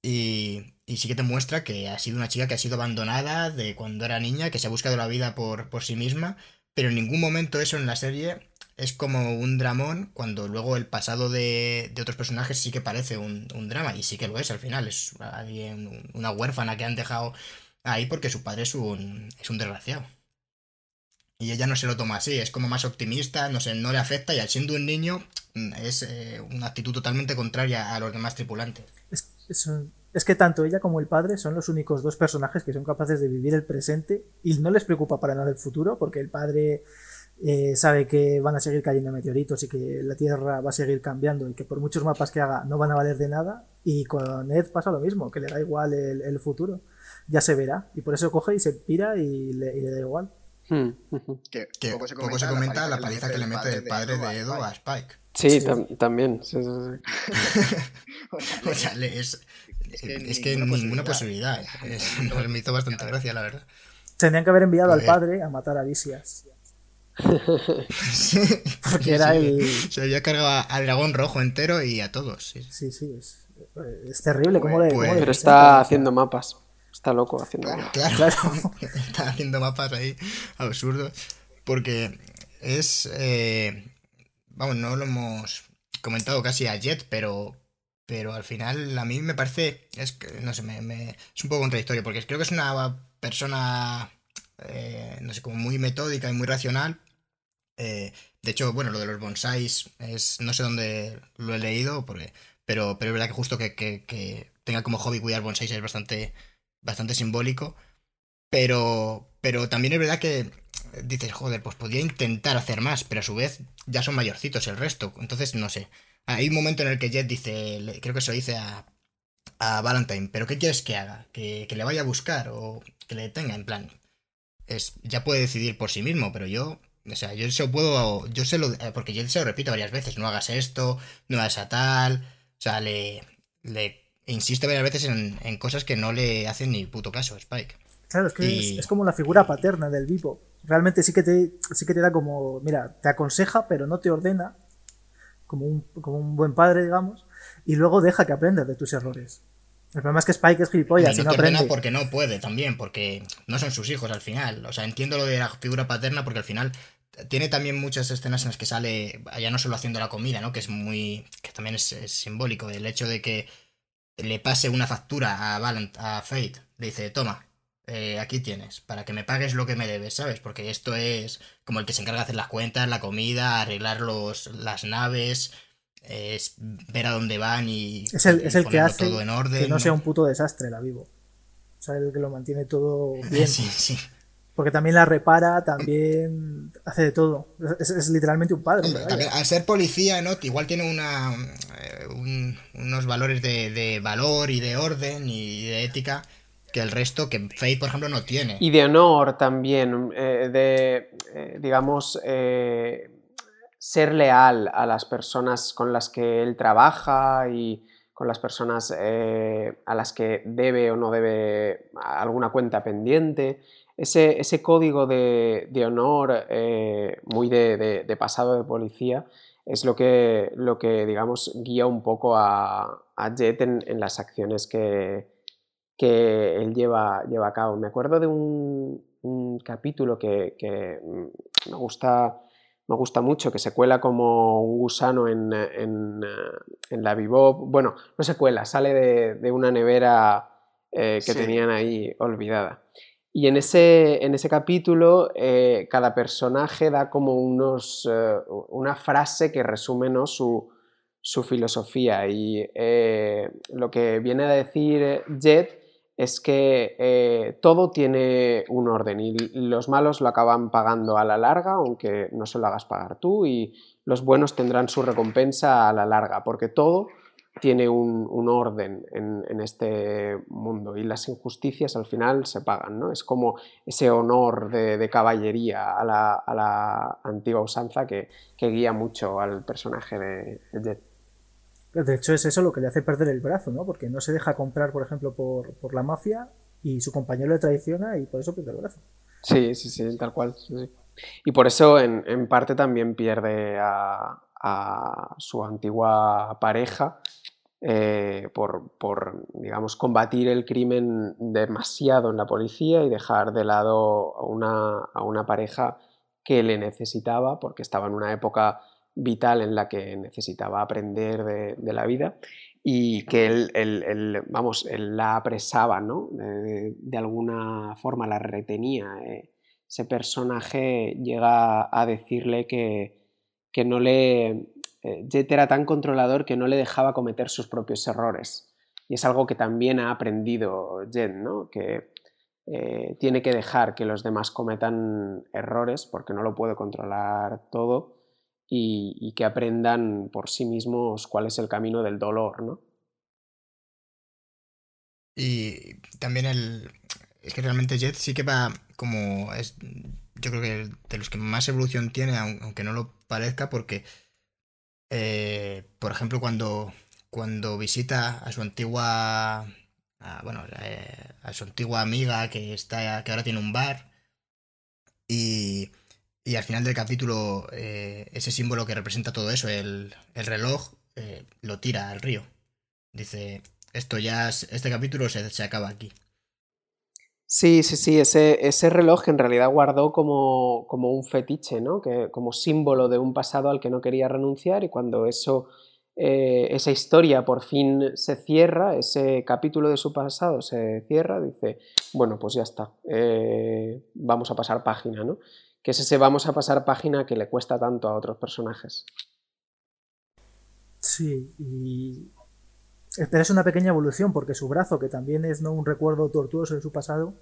y, y sí que te muestra que ha sido una chica que ha sido abandonada de cuando era niña, que se ha buscado la vida por, por sí misma, pero en ningún momento eso en la serie es como un dramón cuando luego el pasado de, otros personajes sí que parece un, drama y sí que lo es al final. Es alguien, una huérfana que han dejado ahí porque su padre es un, es un desgraciado. Y ella no se lo toma así, es como más optimista, no sé, no le afecta y al siendo un niño mm, es eh, una actitud totalmente contraria a los demás tripulantes.
Es, es que tanto ella como el padre son los únicos dos personajes que son capaces de vivir el presente y no les preocupa para nada el futuro porque el padre eh, sabe que van a seguir cayendo meteoritos y que la Tierra va a seguir cambiando y que por muchos mapas que haga no van a valer de nada. Y con Ed pasa lo mismo, que le da igual el, futuro. Ya se verá. Y por eso coge y se pira y le, da igual.
Hmm, que, poco se comenta, la, paliza que le mete el padre de Edo a Spike.
Sí, también. o
sea, es, que, ninguna posibilidad. me hizo bastante gracia, la verdad.
Tendrían que haber enviado al padre a matar a Vicias.
Porque era el. Se había cargado al dragón rojo entero y a todos.
Sí, sí, es, es, terrible. ¿Cómo le,
pues, Pero está haciendo mapas. Está loco haciendo
mapas. Claro, está haciendo mapas ahí absurdos. Porque es. Eh, vamos, no lo hemos comentado casi a Jet, pero. Pero al final a mí me parece. Es que, no sé, me, me, es un poco contradictorio. Porque creo que es una persona. Eh, no sé, como muy metódica y muy racional, eh, de hecho, bueno, lo de los bonsáis es. No sé dónde lo he leído, porque, pero, pero es verdad que justo que, tenga como hobby cuidar bonsáis es bastante, bastante simbólico. Pero, pero también es verdad que dices, joder, pues podría intentar hacer más, pero a su vez ya son mayorcitos el resto. Entonces, no sé. Hay un momento en el que Jet dice, creo que se lo dice a, a Valentine, pero ¿qué quieres que haga? ¿Que, que le vaya a buscar o que le detenga? En plan, es, ya puede decidir por sí mismo, pero yo o sea, yo se lo puedo. Yo se lo. Eh, porque yo se lo repito varias veces. No hagas esto, no hagas a tal. O sea, le. Le insisto varias veces en, cosas que no le hacen ni puto caso a Spike.
Claro, es que es, como la figura paterna del vivo. Realmente sí que te, sí que te da como. Mira, te aconseja, pero no te ordena. Como un, como un buen padre, digamos. Y luego deja que aprendas de tus errores. El problema es que Spike es gilipollas y no, aprende.
porque no puede también, porque no son sus hijos al final. O sea, entiendo lo de la figura paterna porque al final tiene también muchas escenas en las que sale, ya no solo haciendo la comida, ¿no? Que es muy. que también es, simbólico. El hecho de que le pase una factura a Valent, a Fate. Le dice, toma, eh, aquí tienes, para que me pagues lo que me debes, ¿sabes? Porque esto es como el que se encarga de hacer las cuentas, la comida, arreglar los, las naves, es ver a dónde van y.
Es el, es el que hace todo en orden, que no, sea un puto desastre la vivo. O sea, el que lo mantiene todo bien.
Sí, sí.
Porque también la repara, también hace de todo. Es, literalmente un padre.
al ser policía, ¿no? Igual tiene una, eh, unos valores de, valor y de orden y de ética que el resto, que Faye, por ejemplo, no tiene.
Y de honor también, eh, de, eh, digamos, ser leal a las personas con las que él trabaja y con las personas a las que debe o no debe alguna cuenta pendiente. Ese, ese código de, honor eh, muy de, pasado de policía es lo que, lo que digamos, guía un poco a, Jet en, las acciones que, que él lleva, lleva a cabo. Me acuerdo de un, capítulo que, mm, me gusta me gusta mucho, que se cuela como un gusano en, en, la Bebop. Bueno, no se cuela, sale de, una nevera eh, que tenían ahí olvidada. Y en ese, en ese capítulo eh, cada personaje da como unos, eh, una frase que resume su, su, filosofía. Y lo que viene a decir Jet es que todo tiene un orden y los malos lo acaban pagando a la larga, aunque no se lo hagas pagar tú, y los buenos tendrán su recompensa a la larga, porque todo tiene un, orden en, este mundo y las injusticias al final se pagan, ¿no? Es como ese honor de, caballería a la, antigua usanza que, guía mucho al personaje de Jet.
De hecho es eso lo que le hace perder el brazo, ¿no? Porque no se deja comprar, por ejemplo, por, la mafia y su compañero le traiciona y por eso pierde el brazo.
Sí, sí, sí, tal cual. Y por eso en, parte también pierde a, a su antigua pareja eh, por, digamos, combatir el crimen demasiado en la policía y dejar de lado a una, pareja que le necesitaba porque estaba en una época vital en la que necesitaba aprender de, la vida y que él, vamos, él la apresaba, ¿no? De, alguna forma la retenía. Eh. Ese personaje llega a decirle que, que no le, eh, Jet era tan controlador que no le dejaba cometer sus propios errores. Y es algo que también ha aprendido Jet, ¿no? que eh, tiene que dejar que los demás cometan errores porque no lo puede controlar todo y, que aprendan por sí mismos cuál es el camino del dolor. ¿no?
Y también el... Es que realmente Jet sí que va como... Es, yo creo que de los que más evolución tiene, aunque no lo parezca, porque eh, por ejemplo, cuando, cuando visita a su antigua. bueno, eh, a su antigua amiga que, está, que ahora tiene un bar. Y, y al final del capítulo, eh, ese símbolo que representa todo eso, el, el reloj, lo tira al río. Dice: Esto ya. Este capítulo se, se acaba aquí.
Sí, sí, sí, ese, ese reloj en realidad guardó como, como, un fetiche, ¿no? Que, como símbolo de un pasado al que no quería renunciar y cuando eso, eh, esa historia por fin se cierra, ese capítulo de su pasado se cierra, dice, bueno, pues ya está, eh, vamos a pasar página, ¿no? Que es ese vamos a pasar página que le cuesta tanto a otros personajes.
Sí, y es una pequeña evolución porque su brazo, que también es ¿no? un recuerdo tortuoso de su pasado,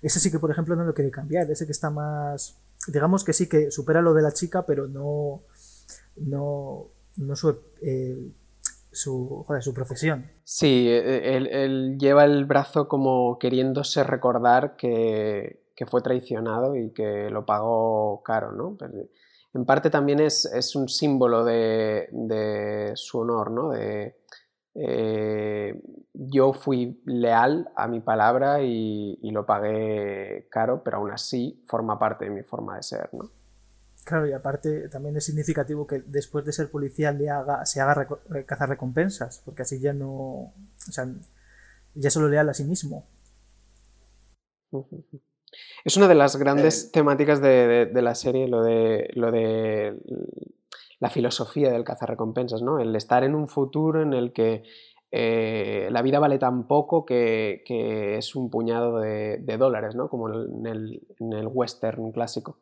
ese sí que, por ejemplo, no lo quiere cambiar. Ese que está más. Digamos que sí que supera lo de la chica, pero no. No. No su. Eh, su, joder, su profesión.
Sí, e, e, él, lleva el brazo como queriéndose recordar que, que, fue traicionado y que lo pagó caro, ¿no? en parte también es, es un símbolo de, de, su honor, ¿no? De, eh, yo fui leal a mi palabra y, lo pagué caro, pero aún así forma parte de mi forma de ser, ¿no?
Claro, y aparte también es significativo que después de ser policía le haga, se haga eh, cazar recompensas, porque así ya no. O sea, ya solo leal a sí mismo.
Es una de las grandes temáticas de, la serie, lo de, lo de la filosofía del cazarrecompensas, ¿no? El estar en un futuro en el que eh, la vida vale tan poco que, es un puñado de, dólares, ¿no? Como en el, western clásico.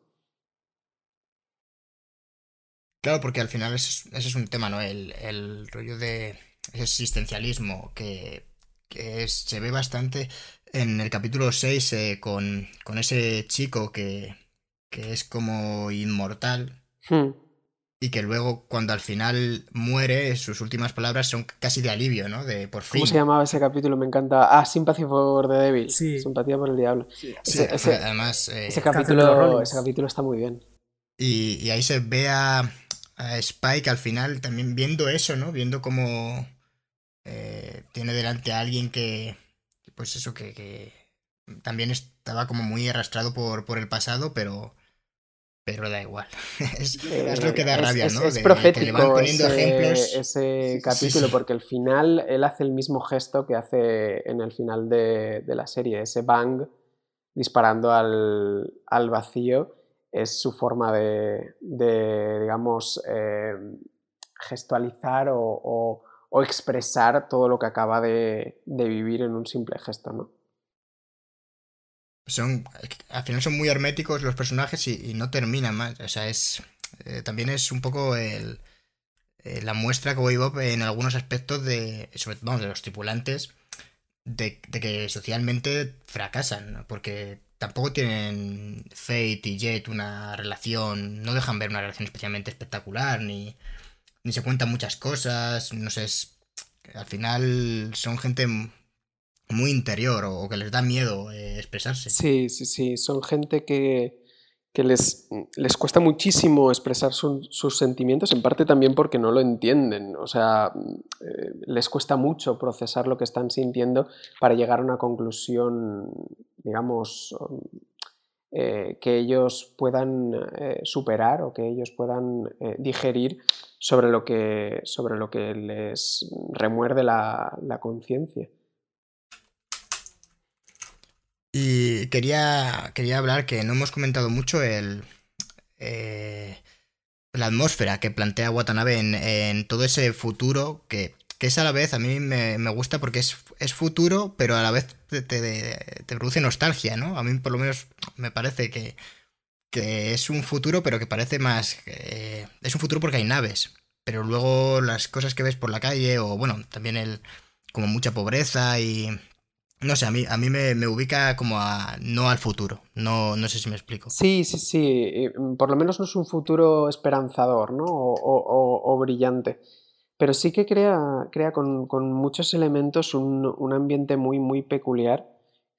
Claro, porque al final ese es, un tema, ¿no? El, rollo de existencialismo que, se ve bastante en el capítulo 6 eh, con, ese chico que, es como inmortal. Hmm y que luego cuando al final muere sus últimas palabras son casi de alivio, ¿no? De por fin.
¿Cómo se llamaba ese capítulo? Me encanta. Ah, Sympathy for the Devil. Sí. Simpatía por el diablo. Sí,
además eh,
ese, capítulo, ese capítulo está muy bien.
Y, ahí se ve a, Spike al final también viendo eso, ¿no? Viendo cómo eh, tiene delante a alguien que, pues eso, que, que también es estaba como muy arrastrado por, por el pasado, pero pero da igual. es,
Eh,
lo que da rabia,
es-
¿no?
Es
De- que le van
profético
poniendo
ese,
ejemplos.
ese capítulo,
sí.
porque al final él hace el mismo gesto que hace en el final de, de la serie, ese bang disparando al, al vacío, es su forma de, de, digamos, eh, gestualizar o, o- o expresar todo lo que acaba de, de vivir en un simple gesto, ¿no?
Son, al final son muy herméticos los personajes y, no terminan más. O sea, es eh, también es un poco el, eh, la muestra que Bob en algunos aspectos de, sobre todo de los tripulantes, de, de que socialmente fracasan, ¿no? porque tampoco tienen Fate y Jet una relación, no dejan ver una relación especialmente espectacular, ni, ni se cuentan muchas cosas, no sé, es- al final son gente muy interior o, que les da miedo eh, expresarse.
Sí, sí, sí, son gente que, que les, les cuesta muchísimo expresar su- sus sentimientos, en parte también porque no lo entienden, o sea, eh, les cuesta mucho procesar lo que están sintiendo para llegar a una conclusión, digamos, eh, que ellos puedan superar o que ellos puedan digerir sobre lo que, sobre lo que les remuerde la, la conciencia.
Y quería, quería hablar que no hemos comentado mucho el, eh, la atmósfera que plantea Watanabe en, en todo ese futuro que, que es a la vez, a mí me, me gusta porque es, es futuro, pero a la vez te, te- produce nostalgia, ¿no? A mí por lo menos me parece que, que es un futuro, pero que parece más... es un futuro porque hay naves, pero luego las cosas que ves por la calle, o bueno, también el como mucha pobreza y... No sé, a mí, a mí me, me ubica como a... no al futuro, no, no sé si me explico.
Sí, sí, sí. eh, mm, Por lo menos no es un futuro esperanzador, ¿no? O, o- o- brillante. Pero sí que crea, crea con, con muchos elementos un, un ambiente muy, muy peculiar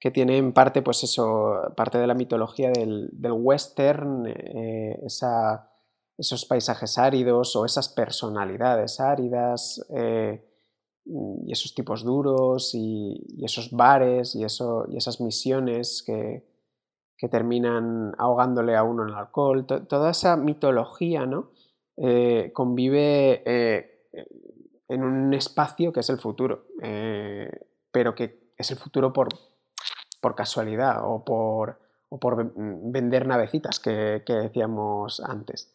que tiene en parte, pues eso, parte de la mitología del, del western, eh, esa- esos paisajes áridos o esas personalidades áridas. eh, y esos tipos duros y, esos bares y, eso, y esas misiones que, que terminan ahogándole a uno en el alcohol. To- toda esa mitología ¿no? Eh, convive eh, en un espacio que es el futuro, eh, pero que es el futuro por, por casualidad o por, o por ven- vender navecitas que decíamos antes.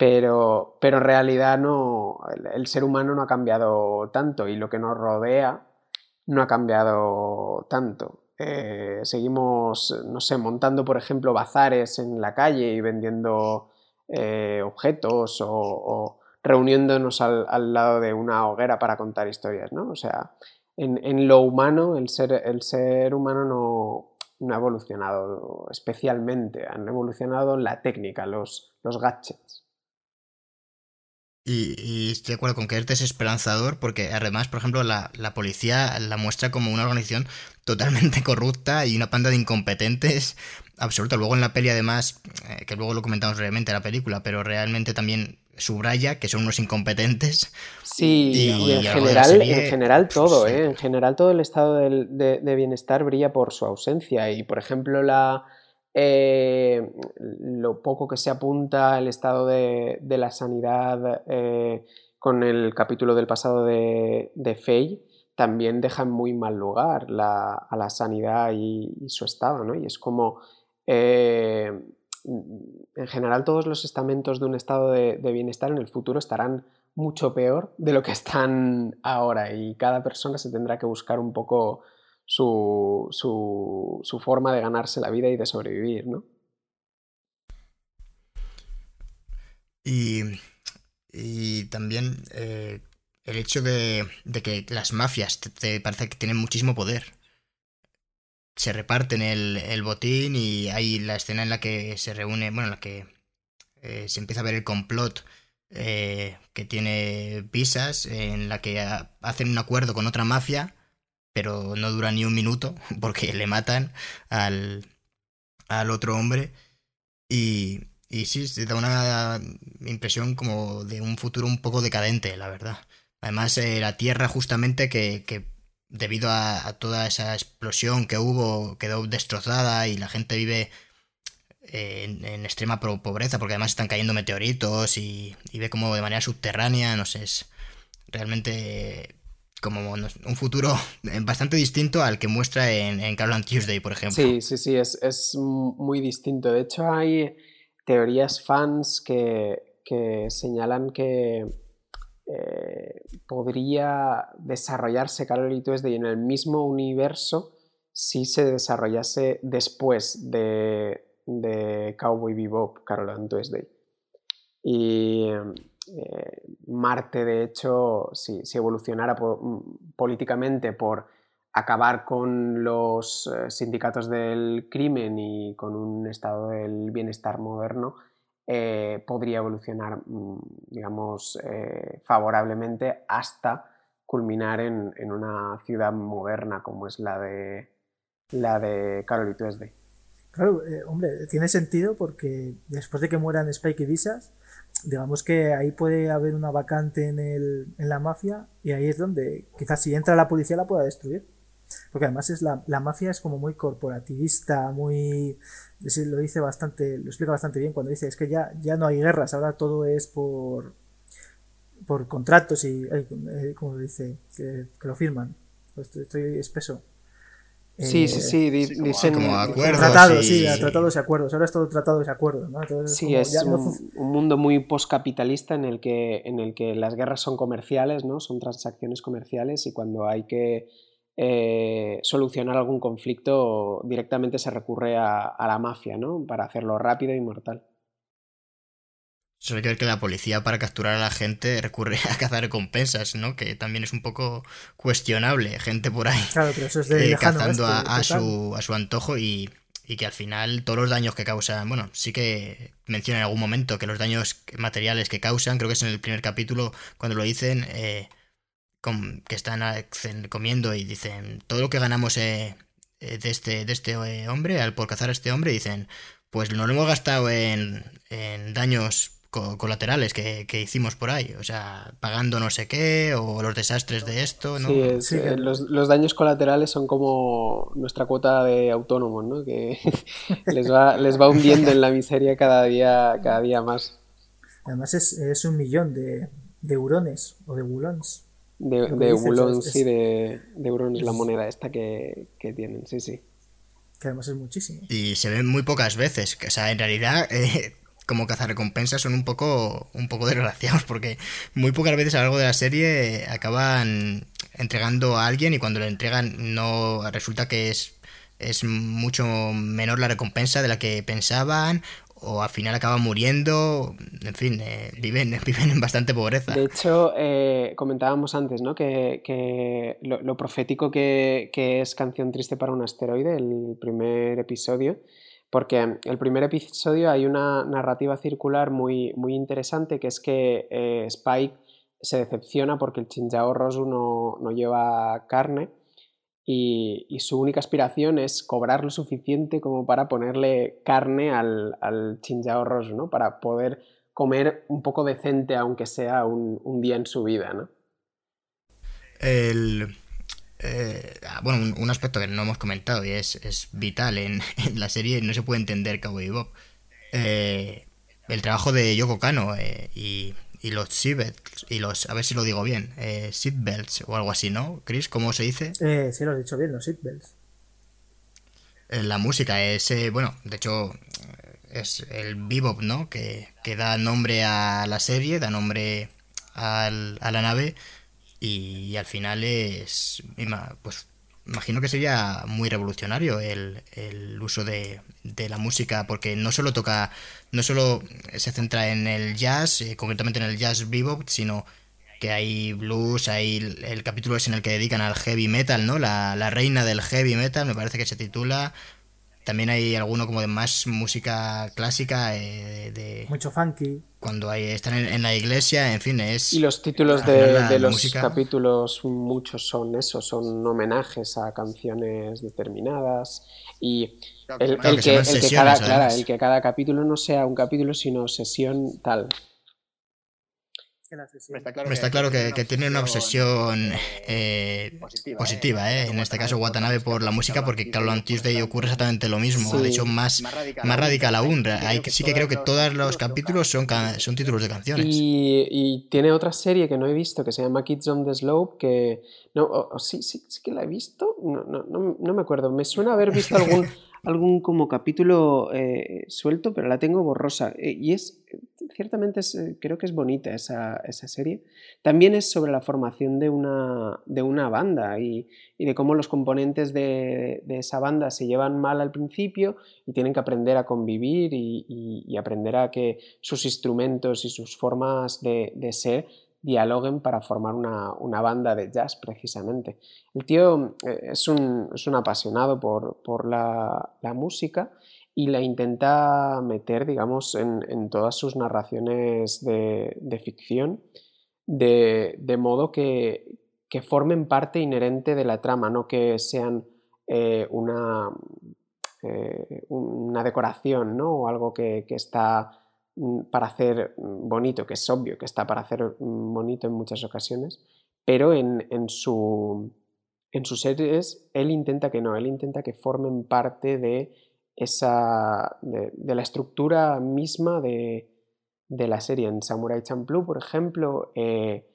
Pero, pero en realidad no, el, ser humano no ha cambiado tanto y lo que nos rodea no ha cambiado tanto. Eh, seguimos, no sé, montando, por ejemplo, bazares en la calle y vendiendo eh, objetos o, o reuniéndonos al, al lado de una hoguera para contar historias, ¿no? O sea, en, en lo humano, el ser, el ser humano no, no ha evolucionado especialmente, han evolucionado la técnica, los, los gadgets.
Y, y estoy de acuerdo con que es desesperanzador porque además, por ejemplo, la, la policía la muestra como una organización totalmente corrupta y una panda de incompetentes absoluta. Luego en la peli además, eh, que luego lo comentamos brevemente en la película, pero realmente también subraya que son unos incompetentes.
Sí,
Y-
y, en, general,
serie,
en general todo,
sí.
¿eh? En general todo el estado del- de, de bienestar brilla por su ausencia. Y por ejemplo, la, eh, lo poco que se apunta el estado de, la sanidad eh, con el capítulo del pasado de, de Fey también deja en muy mal lugar a la sanidad y, y su estado, ¿no? Y es como, eh, en general, todos los estamentos de un estado de, de bienestar en el futuro estarán mucho peor de lo que están ahora y cada persona se tendrá que buscar un poco su, su, su forma de ganarse la vida y de sobrevivir, ¿no?
Y, y también eh, el hecho de, de que las mafias te, parece que tienen muchísimo poder. Se reparten el, el botín y hay la escena en la que se reúne, bueno, en la que eh, se empieza a ver el complot eh, que tiene Pisas, en la que ha- hacen un acuerdo con otra mafia, pero no dura ni un minuto porque le matan al, al otro hombre. Y, y sí, se da una impresión como de un futuro un poco decadente, la verdad. Además, eh, la Tierra justamente que, debido a, toda esa explosión que hubo, quedó destrozada y la gente vive en, extrema pobreza porque además están cayendo meteoritos y, ve como de manera subterránea, no sé, es realmente como un futuro bastante distinto al que muestra en, en Carol Tuesday, por ejemplo.
Sí, sí, sí, es, es muy distinto. De hecho, hay teorías fans que, que señalan que eh, podría desarrollarse Carol y Tuesday en el mismo universo si se desarrollase después de, Cowboy Bebop, Carol and Tuesday. Y eh, Marte, de hecho, si, evolucionara mm, políticamente por acabar con los eh, sindicatos del crimen y con un estado del bienestar moderno, eh, podría evolucionar, mm, digamos, favorablemente hasta culminar en, una ciudad moderna como es la de, la de Carol y Tuesday.
Claro, hombre, tiene sentido porque después de que mueran Spike y Visas, digamos que ahí puede haber una vacante en, el, en la mafia y ahí es donde quizás si entra la policía la pueda destruir. Porque además es la, la mafia es como muy corporativista, muy lo dice bastante, lo explica bastante bien cuando dice es que ya, ya no hay guerras, ahora todo es por por contratos y eh, como dice, que, lo firman. Pues estoy espeso.
Sí, sí, sí, dicen
como acuerdos.
Tratados, sí, tratados y acuerdos. Ahora es todo tratados y acuerdos, ¿no?
sí, es un, mundo muy postcapitalista en el que en el que las guerras son comerciales, ¿no? Son transacciones comerciales y cuando hay que eh, solucionar algún conflicto directamente se recurre a, a la mafia, ¿no? Para hacerlo rápido y mortal.
Solo hay que la policía para capturar a la gente recurre a cazar recompensas, ¿no? Que también es un poco cuestionable. Gente por ahí
claro, pero eso es de
eh, cazando a, su, a su antojo y, que al final todos los daños que causan, bueno, sí que menciona en algún momento que los daños materiales que causan, creo que es en el primer capítulo cuando lo dicen, eh, que están comiendo y dicen, todo lo que ganamos eh, de este, de este hombre, al por cazar a este hombre, dicen, pues lo hemos gastado en, en daños colaterales que, hicimos por ahí, o sea, pagando no sé qué, o los desastres de esto, ¿no?
Sí, eh, los, daños colaterales son como nuestra cuota de autónomos, ¿no? Que les va, les va hundiendo en la miseria cada día, cada día más.
Además es, un millón de, de, eurones o de bulons.
De, de sí, de, de eurones, la moneda esta que, tienen, sí, sí.
Que además es muchísimo.
Y se ven muy pocas veces, o sea, en realidad... Eh, como cazarrecompensas son un poco, un poco desgraciados porque muy pocas veces a lo largo de la serie acaban entregando a alguien y cuando le entregan no resulta que es, es mucho menor la recompensa de la que pensaban o al final acaban muriendo, en fin, eh, viven, viven en bastante pobreza.
De hecho, eh, comentábamos antes ¿no? que, lo, profético que, que, es Canción Triste para un Asteroide, el primer episodio, porque el primer episodio hay una narrativa circular muy, muy interesante, que es que eh, Spike se decepciona porque el Chinjao Rosu no, no lleva carne y, su única aspiración es cobrar lo suficiente como para ponerle carne al, al Chinjao Rosu, ¿no? Para poder comer un poco decente, aunque sea un, un día en su vida, ¿no?
El, eh, bueno, un, aspecto que no hemos comentado y es, vital en, la serie, no se puede entender Cowboy Bob. Eh, el trabajo de Yoko Kano eh, y, los seatbelts, y los, a ver si lo digo bien, eh, seatbelts o algo así, ¿no? Chris, ¿cómo se dice?
Eh, sí, lo has dicho bien, los seatbelts.
La música es, bueno, de hecho, es el bebop, ¿no? Que, que da nombre a la serie, da nombre al, a la nave y, al final es, pues imagino que sería muy revolucionario el, el uso de, de, la música porque no solo toca, no solo se centra en el jazz, eh, concretamente en el jazz bebop, sino que hay blues, hay el, capítulo es en el que dedican al heavy metal, ¿no? La, la reina del heavy metal, me parece que se titula. También hay alguno como de más música clásica, eh, de...
Mucho funky.
cuando hay, están en, la iglesia, en fin, es...
Y los títulos de, los capítulos, muchos son eso, son homenajes a canciones determinadas. Y el, que, cada, el que cada capítulo no sea un capítulo, sino sesión tal.
Está claro, que, tiene una obsesión eh, positiva, eh, en este caso Watanabe por la música, porque claro, en Tuesday ocurre exactamente lo mismo, de hecho más, más radical aún. sí que creo que todos los capítulos son, son títulos de canciones.
Y, tiene otra serie que no he visto que se llama Kids on the Slope, que no, sí, sí, sí que la he visto, no, no, no me acuerdo, me suena haber visto algún algún como capítulo eh, suelto, pero la tengo borrosa. Eh, y es, ciertamente eh, creo que es bonita esa, esa, serie. También es sobre la formación de una, de una banda y, y, de cómo los componentes de, de, esa banda se llevan mal al principio y tienen que aprender a convivir y, aprender a que sus instrumentos y sus formas de ser dialoguen para formar una, banda de jazz precisamente. El tío eh, es un, es un apasionado por, la, música y la intenta meter, digamos, en, todas sus narraciones de, ficción, de, modo que, formen parte inherente de la trama, no que sean eh, una, eh, una decoración ¿no? o algo que, que está para hacer mm, bonito, que es obvio que está para hacer mm, bonito en muchas ocasiones, pero en, su, en sus series él intenta que no, él intenta que formen parte de esa de, la estructura misma de, la serie. En Samurai Champloo, por ejemplo, eh,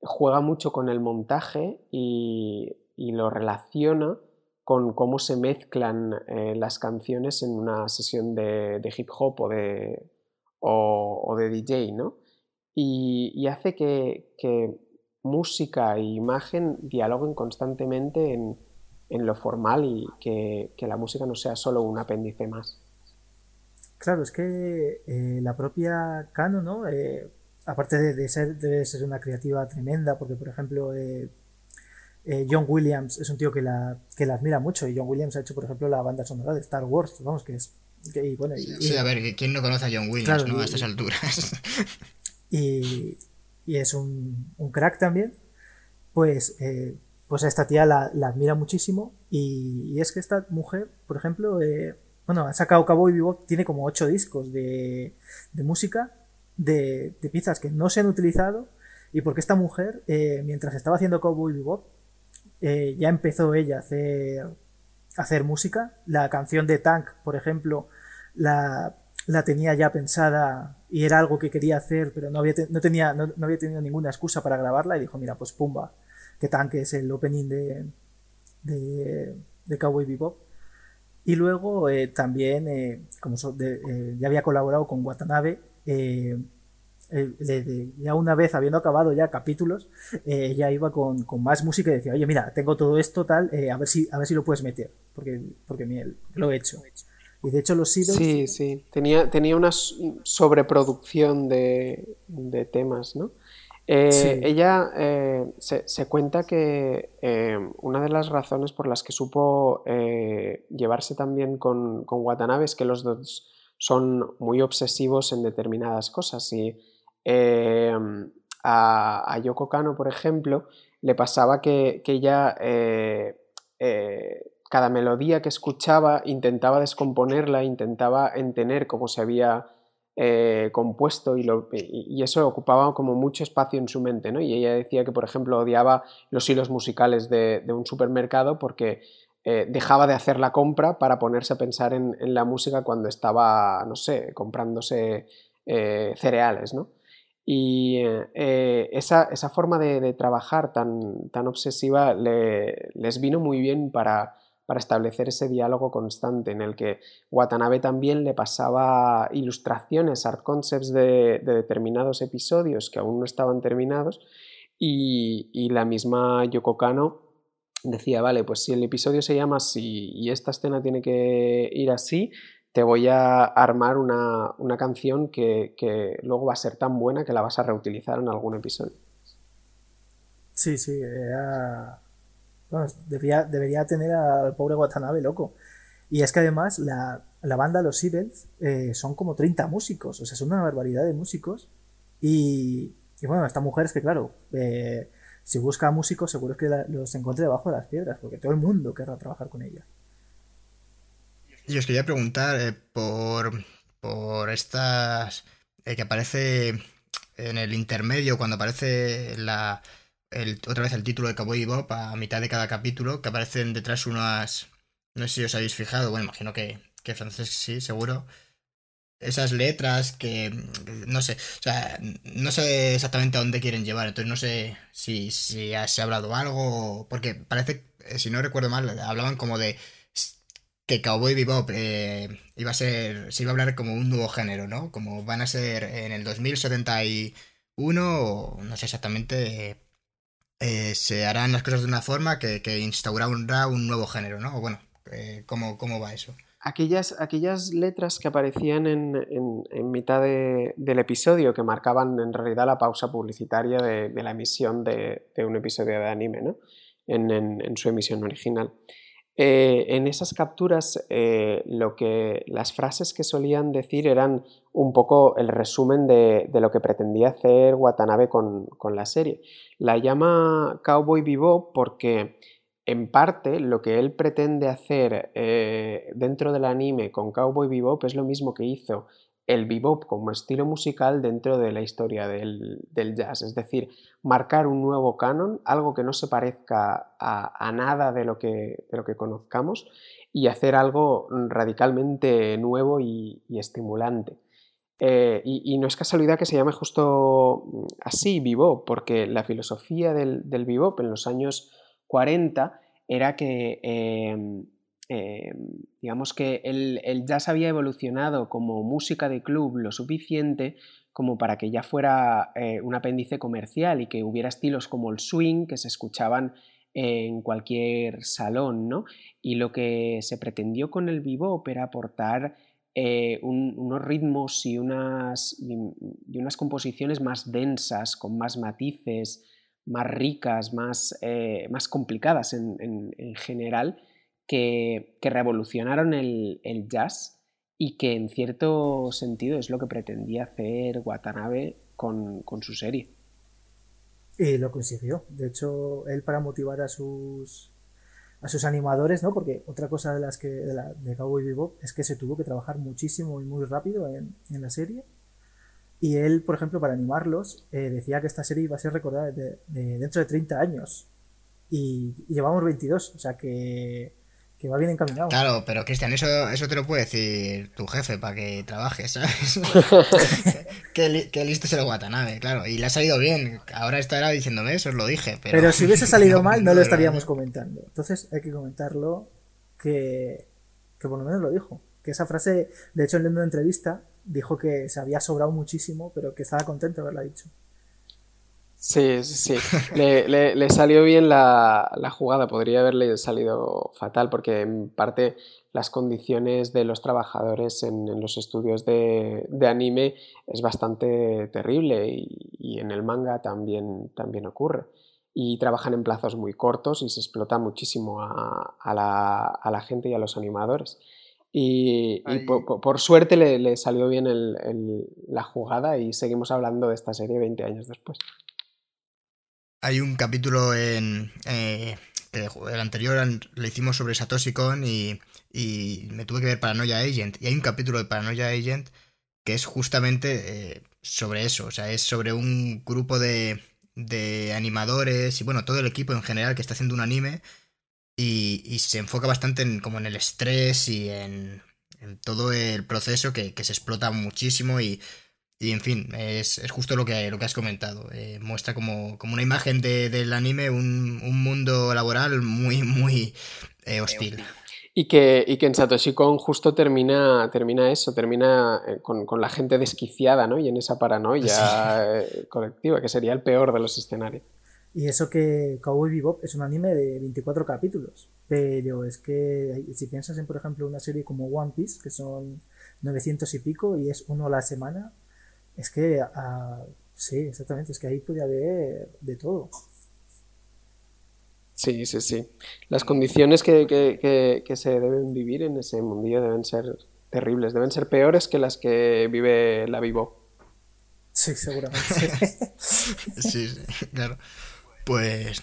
juega mucho con el montaje y, lo relaciona con cómo se mezclan eh, las canciones en una sesión de hip hop o de, o, de DJ, ¿no? Y, hace que, música e imagen dialoguen constantemente en, lo formal y que, la música no sea solo un apéndice más.
Claro, es que eh, la propia Cano, ¿no? Eh, aparte de, ser una creativa tremenda, porque por ejemplo eh, John Williams es un tío que la, que la admira mucho y John Williams ha hecho por ejemplo la banda sonora de Star Wars, vamos, que es
sí, a ver, ¿quién no conoce a John Williams a estas alturas?
Y, es un, crack también. Pues, eh, pues a esta tía la, admira muchísimo. Y, es que esta mujer, por ejemplo, eh, bueno, ha sacado Cowboy Bebop, tiene como ocho discos de, música de, piezas que no se han utilizado. Y porque esta mujer, eh, mientras estaba haciendo Cowboy Bebop, ya empezó ella a hacer hacer música. La canción de Tank, por ejemplo, la, la tenía ya pensada y era algo que quería hacer, pero no había, no tenía, no, había tenido ninguna excusa para grabarla y dijo, mira, pues pumba, que Tank es el opening de, de, de Cowboy Bebop. Y luego eh, también, eh, como eh, ya había colaborado con Watanabe, eh, ya una vez habiendo acabado ya capítulos, eh, ya iba con, más música y decía, oye, mira, tengo todo esto tal, eh, a ver si a ver si lo puedes meter, porque, porque miel, lo he hecho. Y de hecho los Seedles...
Sí, sí, tenía, tenía una sobreproducción de, temas, ¿no? Ella se, cuenta que una de las razones por las que supo llevarse también con, con Watanabe es que los dos son muy obsesivos en determinadas cosas y Em, a, Yoko Kano, por ejemplo, le pasaba que, ella eh, eh, cada melodía que escuchaba intentaba descomponerla, intentaba entender cómo se había eh, compuesto y, eso ocupaba como mucho espacio en su mente. Y ella decía que, por ejemplo, odiaba los hilos musicales de, un supermercado porque dejaba de hacer la compra para ponerse a pensar en, la música cuando estaba, no sé, comprándose cereales, ¿no? Y eh, esa, esa, forma de, trabajar tan, tan obsesiva les vino muy bien para, para, establecer ese diálogo constante en el que Watanabe también le pasaba ilustraciones, art concepts de, determinados episodios que aún no estaban terminados y, y, la misma Yoko Kano decía, vale, pues si el episodio se llama así y esta escena tiene que ir así, te voy a armar una, canción que, luego va a ser tan buena que la vas a reutilizar en algún episodio.
Sí, sí, debería, tener al pobre Watanabe loco. Y es que además la, banda Los Evils eh, son como 30 músicos, o sea, son una barbaridad de músicos. Y, bueno, esta mujer es que, claro, eh, si busca músicos, seguro que los encuentre debajo de las piedras, porque todo el mundo querrá trabajar con ella.
Y os quería preguntar eh, por, por estas. Eh, que aparece en el intermedio, cuando aparece la, otra vez el título de Cowboy Bob a mitad de cada capítulo, que aparecen detrás unas... No sé si os habéis fijado, bueno, imagino que, que francés sí, seguro. Esas letras que... No sé, o sea, no sé exactamente a dónde quieren llevar, entonces no sé si, si se ha hablado algo, porque parece, eh, si no recuerdo mal, hablaban como de que Cowboy Bebop eh, iba a ser, se iba a hablar como un nuevo género, ¿no? Como van a ser en el 2071 o no sé exactamente, eh, se harán las cosas de una forma que, que instaurará un nuevo género, ¿no? Bueno, eh, ¿cómo, va eso?
Aquellas, aquellas letras que aparecían en, en, mitad del episodio, que marcaban en realidad la pausa publicitaria de, la emisión de, un episodio de anime, ¿no? en su emisión original. Eh, en esas capturas eh, lo que, las frases que solían decir eran un poco el resumen de, lo que pretendía hacer Watanabe con, la serie. La llama Cowboy Vivo porque en parte lo que él pretende hacer eh, dentro del anime con Cowboy Bebop es lo mismo que hizo el bebop como estilo musical dentro de la historia del, jazz, es decir, marcar un nuevo canon, algo que no se parezca a, nada de lo, que, lo, que, conozcamos y hacer algo radicalmente nuevo y, estimulante. Eh, y, no es casualidad que se llame justo así, bebop, porque la filosofía del, del bebop en los años 40 era que eh, Em, digamos que el, jazz había evolucionado como música de club lo suficiente como para que ya fuera eh, un apéndice comercial y que hubiera estilos como el swing que se escuchaban en cualquier salón, ¿no? Y lo que se pretendió con el bebop era aportar eh, unos ritmos y unas, y, unas, composiciones más densas, con más matices, más ricas, más, eh, más complicadas en general, que, revolucionaron el, jazz y que en cierto sentido es lo que pretendía hacer Watanabe con, su serie.
Y lo consiguió. De hecho, él para motivar a sus a sus animadores, ¿no? Porque otra cosa de las que de, la, de Cowboy Bebop es que se tuvo que trabajar muchísimo y muy rápido en, la serie. Y él, por ejemplo, para animarlos, eh, decía que esta serie iba a ser recordada dentro de 30 años. Y, y, llevamos 22, o sea que que va bien encaminado.
Claro, pero Cristian, eso, eso te lo puede decir tu jefe para que trabajes, ¿sabes? qué, listo es el Watanabe, claro. Y le ha salido bien. Ahora estará diciéndome eso, os lo dije. Pero,
pero si hubiese salido mal, no lo estaríamos comentando. Entonces hay que comentarlo que, que por lo menos lo dijo. Que esa frase, de hecho, en una entrevista, dijo que se había sobrado muchísimo, pero que estaba contento de haberla dicho.
Sí, sí, sí. Le, salió bien la, jugada, podría haberle salido fatal porque en parte las condiciones de los trabajadores en, los estudios de, anime es bastante terrible y, en el manga también, también ocurre. Y trabajan en plazos muy cortos y se explota muchísimo a, la, gente y a los animadores. Y, por, suerte le, salió bien la jugada y seguimos hablando de esta serie 20 años después.
Hay un capítulo en. Eh, el anterior lo hicimos sobre Satoshi Kon y, y, me tuve que ver Paranoia Agent. Y hay un capítulo de Paranoia Agent que es justamente eh, sobre eso. O sea, es sobre un grupo de, de animadores y bueno, todo el equipo en general que está haciendo un anime. Y, y se enfoca bastante en, como en el estrés y en, en todo el proceso que, que se explota muchísimo y y en fin, es, justo lo que, lo que has comentado. Eh, muestra como, una imagen del anime un, mundo laboral muy, muy eh, hostil.
Y que, y que en Satoshi Kon justo termina, termina eso, termina eh, con, la gente desquiciada, ¿no? Y en esa paranoia colectiva, que sería el peor de los escenarios.
Y eso que Cowboy Bebop es un anime de 24 capítulos, pero es que si piensas en, por ejemplo, una serie como One Piece, que son 900 y pico y es uno a la semana, es que, ah, sí, exactamente, es que ahí puede haber de todo.
Sí, sí, sí. Las condiciones que, que, se deben vivir en ese mundillo deben ser terribles, deben ser peores que las que vive la Vivo.
Sí, seguramente.
sí, sí, claro. Pues,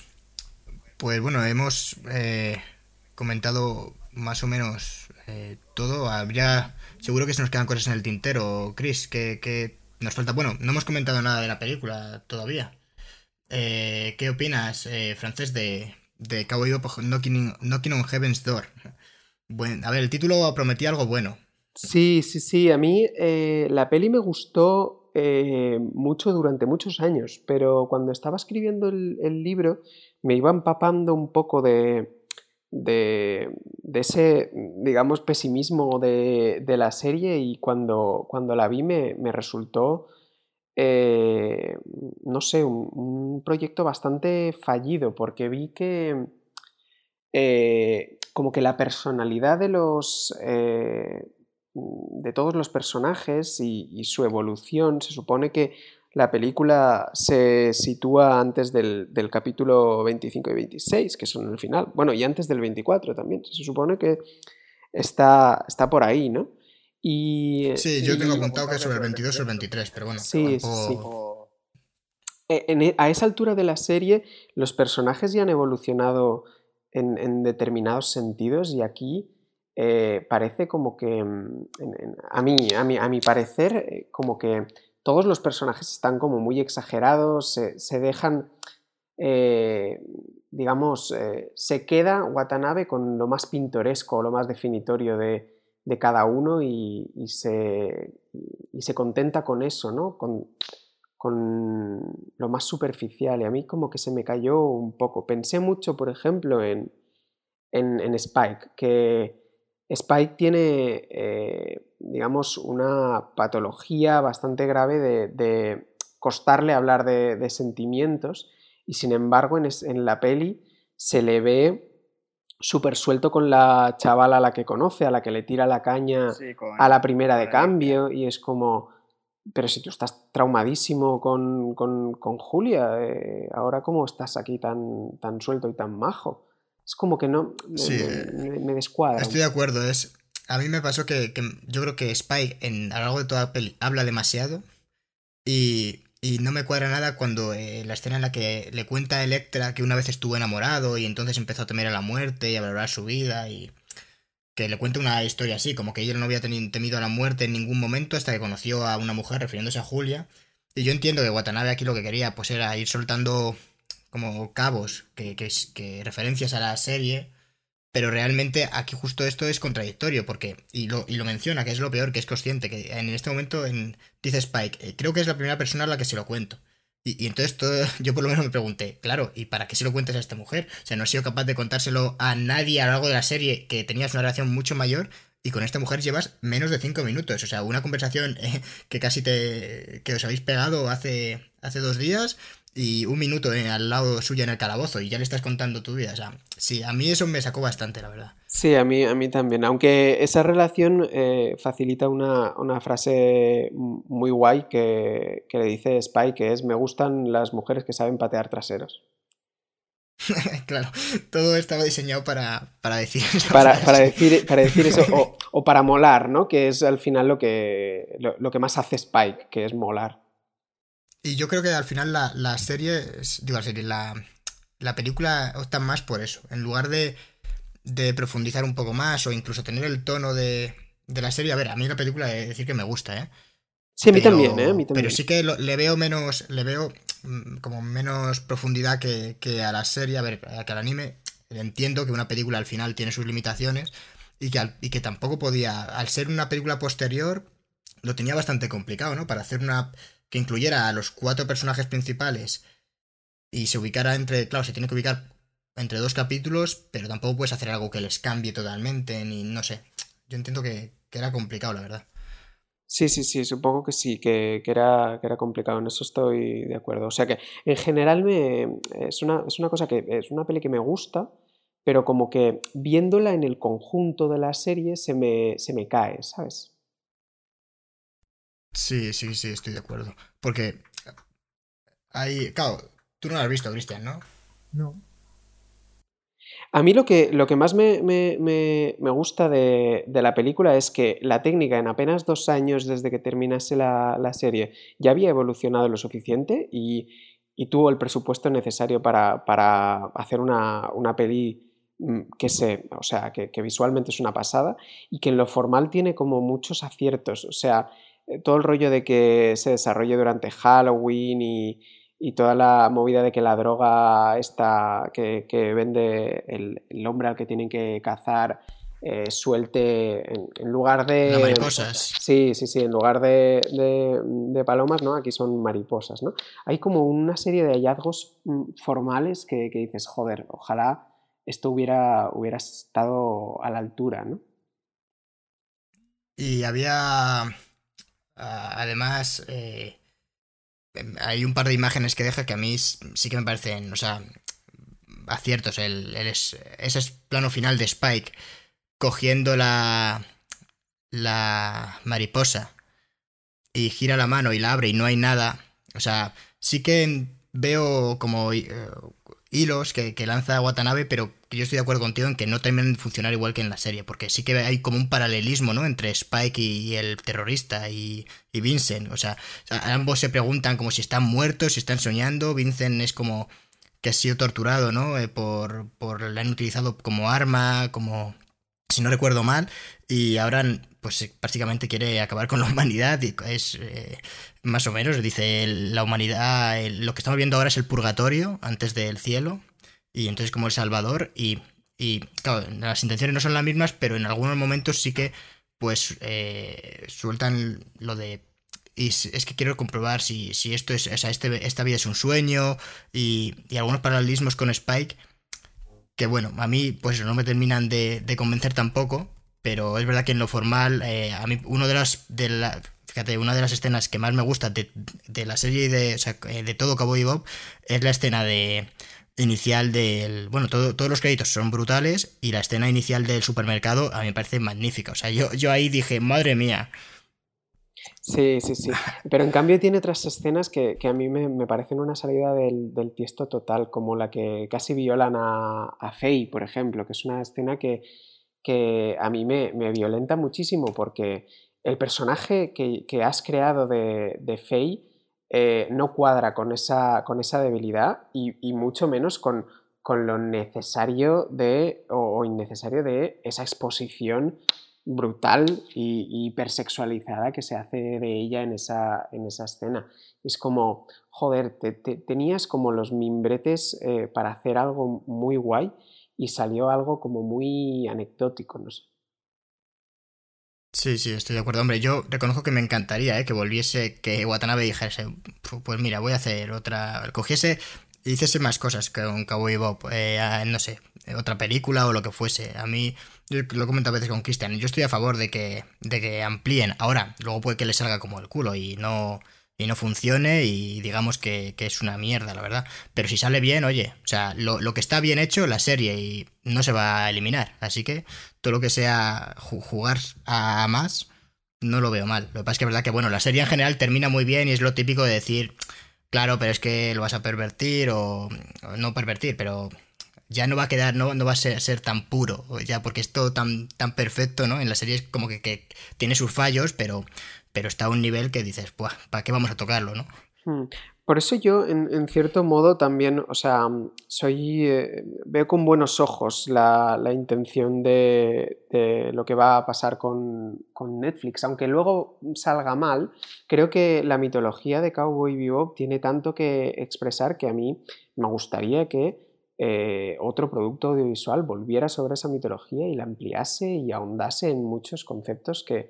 pues bueno, hemos eh, comentado más o menos eh, todo. Habría, seguro que se nos quedan cosas en el tintero. Chris, ¿qué, qué nos falta, bueno, no hemos comentado nada de la película todavía. Eh, ¿Qué opinas, eh, francés, de, de Cowboy Bebop Knocking, on Heaven's Door? Bueno, a ver, el título prometía algo bueno.
Sí, sí, sí. A mí eh, la peli me gustó mucho durante muchos años, pero cuando estaba escribiendo el, el libro me iba empapando un poco de, de, ese, digamos, pesimismo de, de, la serie y cuando, cuando la vi me, me resultó, eh, no sé, un, proyecto bastante fallido porque vi que eh, como que la personalidad de los... Eh, de todos los personajes y, su evolución se supone que la película se sitúa antes del, del, capítulo 25 y 26, que son el final. Bueno, y antes del 24 también. Se supone que está, está por ahí, ¿no? Y,
sí, yo tengo apuntado que es sobre el 22 o el 23, pero bueno.
Sí, tampoco... sí. E, en, a esa altura de la serie, los personajes ya han evolucionado en, en determinados sentidos y aquí eh, parece como que, en, a, mí, a, mí, a mi parecer, eh, como que todos los personajes están como muy exagerados, se, dejan, eh, digamos, eh, se queda Watanabe con lo más pintoresco, lo más definitorio de, de cada uno y, se, y, se, contenta con eso, ¿no? Con, con, lo más superficial. Y a mí como que se me cayó un poco. Pensé mucho, por ejemplo, en, en, en Spike, que Spike tiene, eh, digamos, una patología bastante grave de, de costarle hablar de, de, sentimientos y sin embargo en, es, en, la peli se le ve súper suelto con la chavala a la que conoce, a la que le tira la caña sí, a la primera de cambio y es como, pero si tú estás traumadísimo con, con, con Julia, eh, ahora cómo estás aquí tan, tan suelto y tan majo es como que no me, sí, me, me descuadra.
Estoy de acuerdo, es a mí me pasó que, yo creo que Spike en, a lo largo de toda la peli habla demasiado y, no me cuadra nada cuando eh, la escena en la que le cuenta a Electra que una vez estuvo enamorado y entonces empezó a temer a la muerte y a valorar su vida y que le cuenta una historia así, como que ella no había temido a la muerte en ningún momento hasta que conoció a una mujer refiriéndose a Julia. Y yo entiendo que Watanabe aquí lo que quería pues era ir soltando como cabos, que, que, referencias a la serie, pero realmente aquí justo esto es contradictorio, porque, y lo, y lo menciona, que es lo peor, que es consciente, que en este momento en, dice Spike, eh, creo que es la primera persona a la que se lo cuento. Y, y, entonces todo, yo por lo menos me pregunté, claro, ¿y para qué se lo cuentes a esta mujer? O sea, no he sido capaz de contárselo a nadie a lo largo de la serie que tenías una relación mucho mayor y con esta mujer llevas menos de 5 minutos. O sea, una conversación eh, que casi te. que os habéis pegado hace, hace dos días y un minuto al lado suyo en el calabozo y ya le estás contando tu vida. O sea, sí, a mí eso me sacó bastante, la verdad.
Sí, a mí, a mí también. Aunque esa relación eh, facilita una, una, frase muy guay que, que, le dice Spy, que es, me gustan las mujeres que saben patear traseros.
claro, todo estaba diseñado para, para decir
eso. Para, para, decir, para decir eso, o, o, para molar, ¿no? Que es al final lo que, lo, lo que más hace Spike, que es molar.
Y yo creo que al final la, la serie, digo la serie, la, la película opta más por eso. En lugar de, de profundizar un poco más o incluso tener el tono de, de la serie. A ver, a mí la película es decir que me gusta, ¿eh?
Sí, a mí, pero, también, ¿eh? a mí también.
Pero sí que lo, le veo menos, le veo como menos profundidad que, que, a la serie, a ver, que al anime. Entiendo que una película al final tiene sus limitaciones y que, al, y que tampoco podía, al ser una película posterior, lo tenía bastante complicado, ¿no? Para hacer una que incluyera a los cuatro personajes principales y se ubicara entre, claro, se tiene que ubicar entre dos capítulos, pero tampoco puedes hacer algo que les cambie totalmente, ni no sé. Yo entiendo que, era complicado, la verdad.
Sí, sí, sí, supongo que sí, que, que, era, que era complicado, en eso estoy de acuerdo. O sea que en general me, es, una, es una cosa que es una peli que me gusta, pero como que viéndola en el conjunto de la serie se me, se me cae, ¿sabes?
Sí, sí, sí, estoy de acuerdo. Porque hay. Claro, tú no lo has visto, Cristian, ¿no?
No.
A mí lo que, lo que más me, me, me, me gusta de, de, la película es que la técnica en apenas dos años desde que terminase la, la serie ya había evolucionado lo suficiente y, y tuvo el presupuesto necesario para, para hacer una, una peli mm, que se, o sea, que, que, visualmente es una pasada y que en lo formal tiene como muchos aciertos. O sea, todo el rollo de que se desarrolle durante Halloween y, toda la movida de que la droga esta que, vende el, hombre al que tienen que cazar eh, suelte en, lugar de...
mariposas.
Sí, sí, sí, en lugar de, de, palomas, ¿no? Aquí son mariposas, ¿no? Hay como una serie de hallazgos mm, formales que, que dices, joder, ojalá esto hubiera, hubiera estado a la altura, ¿no?
Y había, además, eh, hay un par de imágenes que deja que a mí sí que me parecen, o sea, aciertos. El, ese plano final de Spike cogiendo la, la mariposa y gira la mano y la abre y no hay nada. O sea, sí que veo como eh, hilos que, lanza Watanabe, pero yo estoy de acuerdo contigo en que no terminan de funcionar igual que en la serie, porque sí que hay como un paralelismo, ¿no? Entre Spike y, el terrorista y, Vincent. O sea, ambos se preguntan como si están muertos, si están soñando. Vincent es como que ha sido torturado, ¿no? Eh, por, por le han utilizado como arma, como si no recuerdo mal, y ahora pues básicamente quiere acabar con la humanidad y es eh, más o menos, dice la humanidad, lo que estamos viendo ahora es el purgatorio antes del cielo y entonces como el Salvador y, y claro, las intenciones no son las mismas, pero en algunos momentos sí que pues eh, sueltan lo de y es que quiero comprobar si, si esto es, o sea, este, esta vida es un sueño y, y algunos paralelismos con Spike que bueno, a mí pues no me terminan de, convencer tampoco, pero es verdad que en lo formal, eh, a mí uno de las, de la, una de las escenas que más me gusta de, la serie y de, o sea, eh, de todo Cowboy Bob es la escena de inicial del, bueno, todos los créditos son brutales y la escena inicial del supermercado a mí me parece magnífica, o sea, yo, yo ahí dije, madre mía,
Sí, sí, sí. Pero en cambio tiene otras escenas que, a mí me, parecen una salida del, tiesto total, como la que casi violan a, a Faye, por ejemplo, que es una escena que, a mí me, violenta muchísimo porque el personaje que, has creado de, Faye eh, no cuadra con esa, con esa debilidad y, mucho menos con, con lo necesario de o innecesario de esa exposición brutal y hipersexualizada que se hace de ella en esa, en esa escena. Es como, joder, te, tenías como los mimbretes eh, para hacer algo muy guay y salió algo como muy anecdótico, no sé.
Sí, sí, estoy de acuerdo. Hombre, yo reconozco que me encantaría ¿eh? que volviese, que Watanabe dijese, pues mira, voy a hacer otra, cogiese y hiciese más cosas con Cowboy Bob, eh, no sé, otra película o lo que fuese. A mí yo lo comento a veces con Cristian, yo estoy a favor de que, de que amplíen. Ahora, luego puede que le salga como el culo y no, y no funcione y digamos que, es una mierda, la verdad. Pero si sale bien, oye, o sea, lo, que está bien hecho, la serie, y no se va a eliminar. Así que todo lo que sea jugar a más, no lo veo mal. Lo que pasa es que es verdad que, bueno, la serie en general termina muy bien y es lo típico de decir, claro, pero es que lo vas a pervertir o no pervertir, pero ya no va a quedar, no, no va a ser, tan puro, ya porque es todo tan, tan perfecto, ¿no? En la serie es como que, tiene sus fallos, pero, pero está a un nivel que dices, ¿para qué vamos a tocarlo, no?
Hmm. Por eso yo, en, cierto modo, también, o sea, soy. Eh, veo con buenos ojos la, intención de, lo que va a pasar con, con, Netflix. Aunque luego salga mal, creo que la mitología de Cowboy Bebop tiene tanto que expresar que a mí me gustaría que eh, otro producto audiovisual volviera sobre esa mitología y la ampliase y ahondase en muchos conceptos que,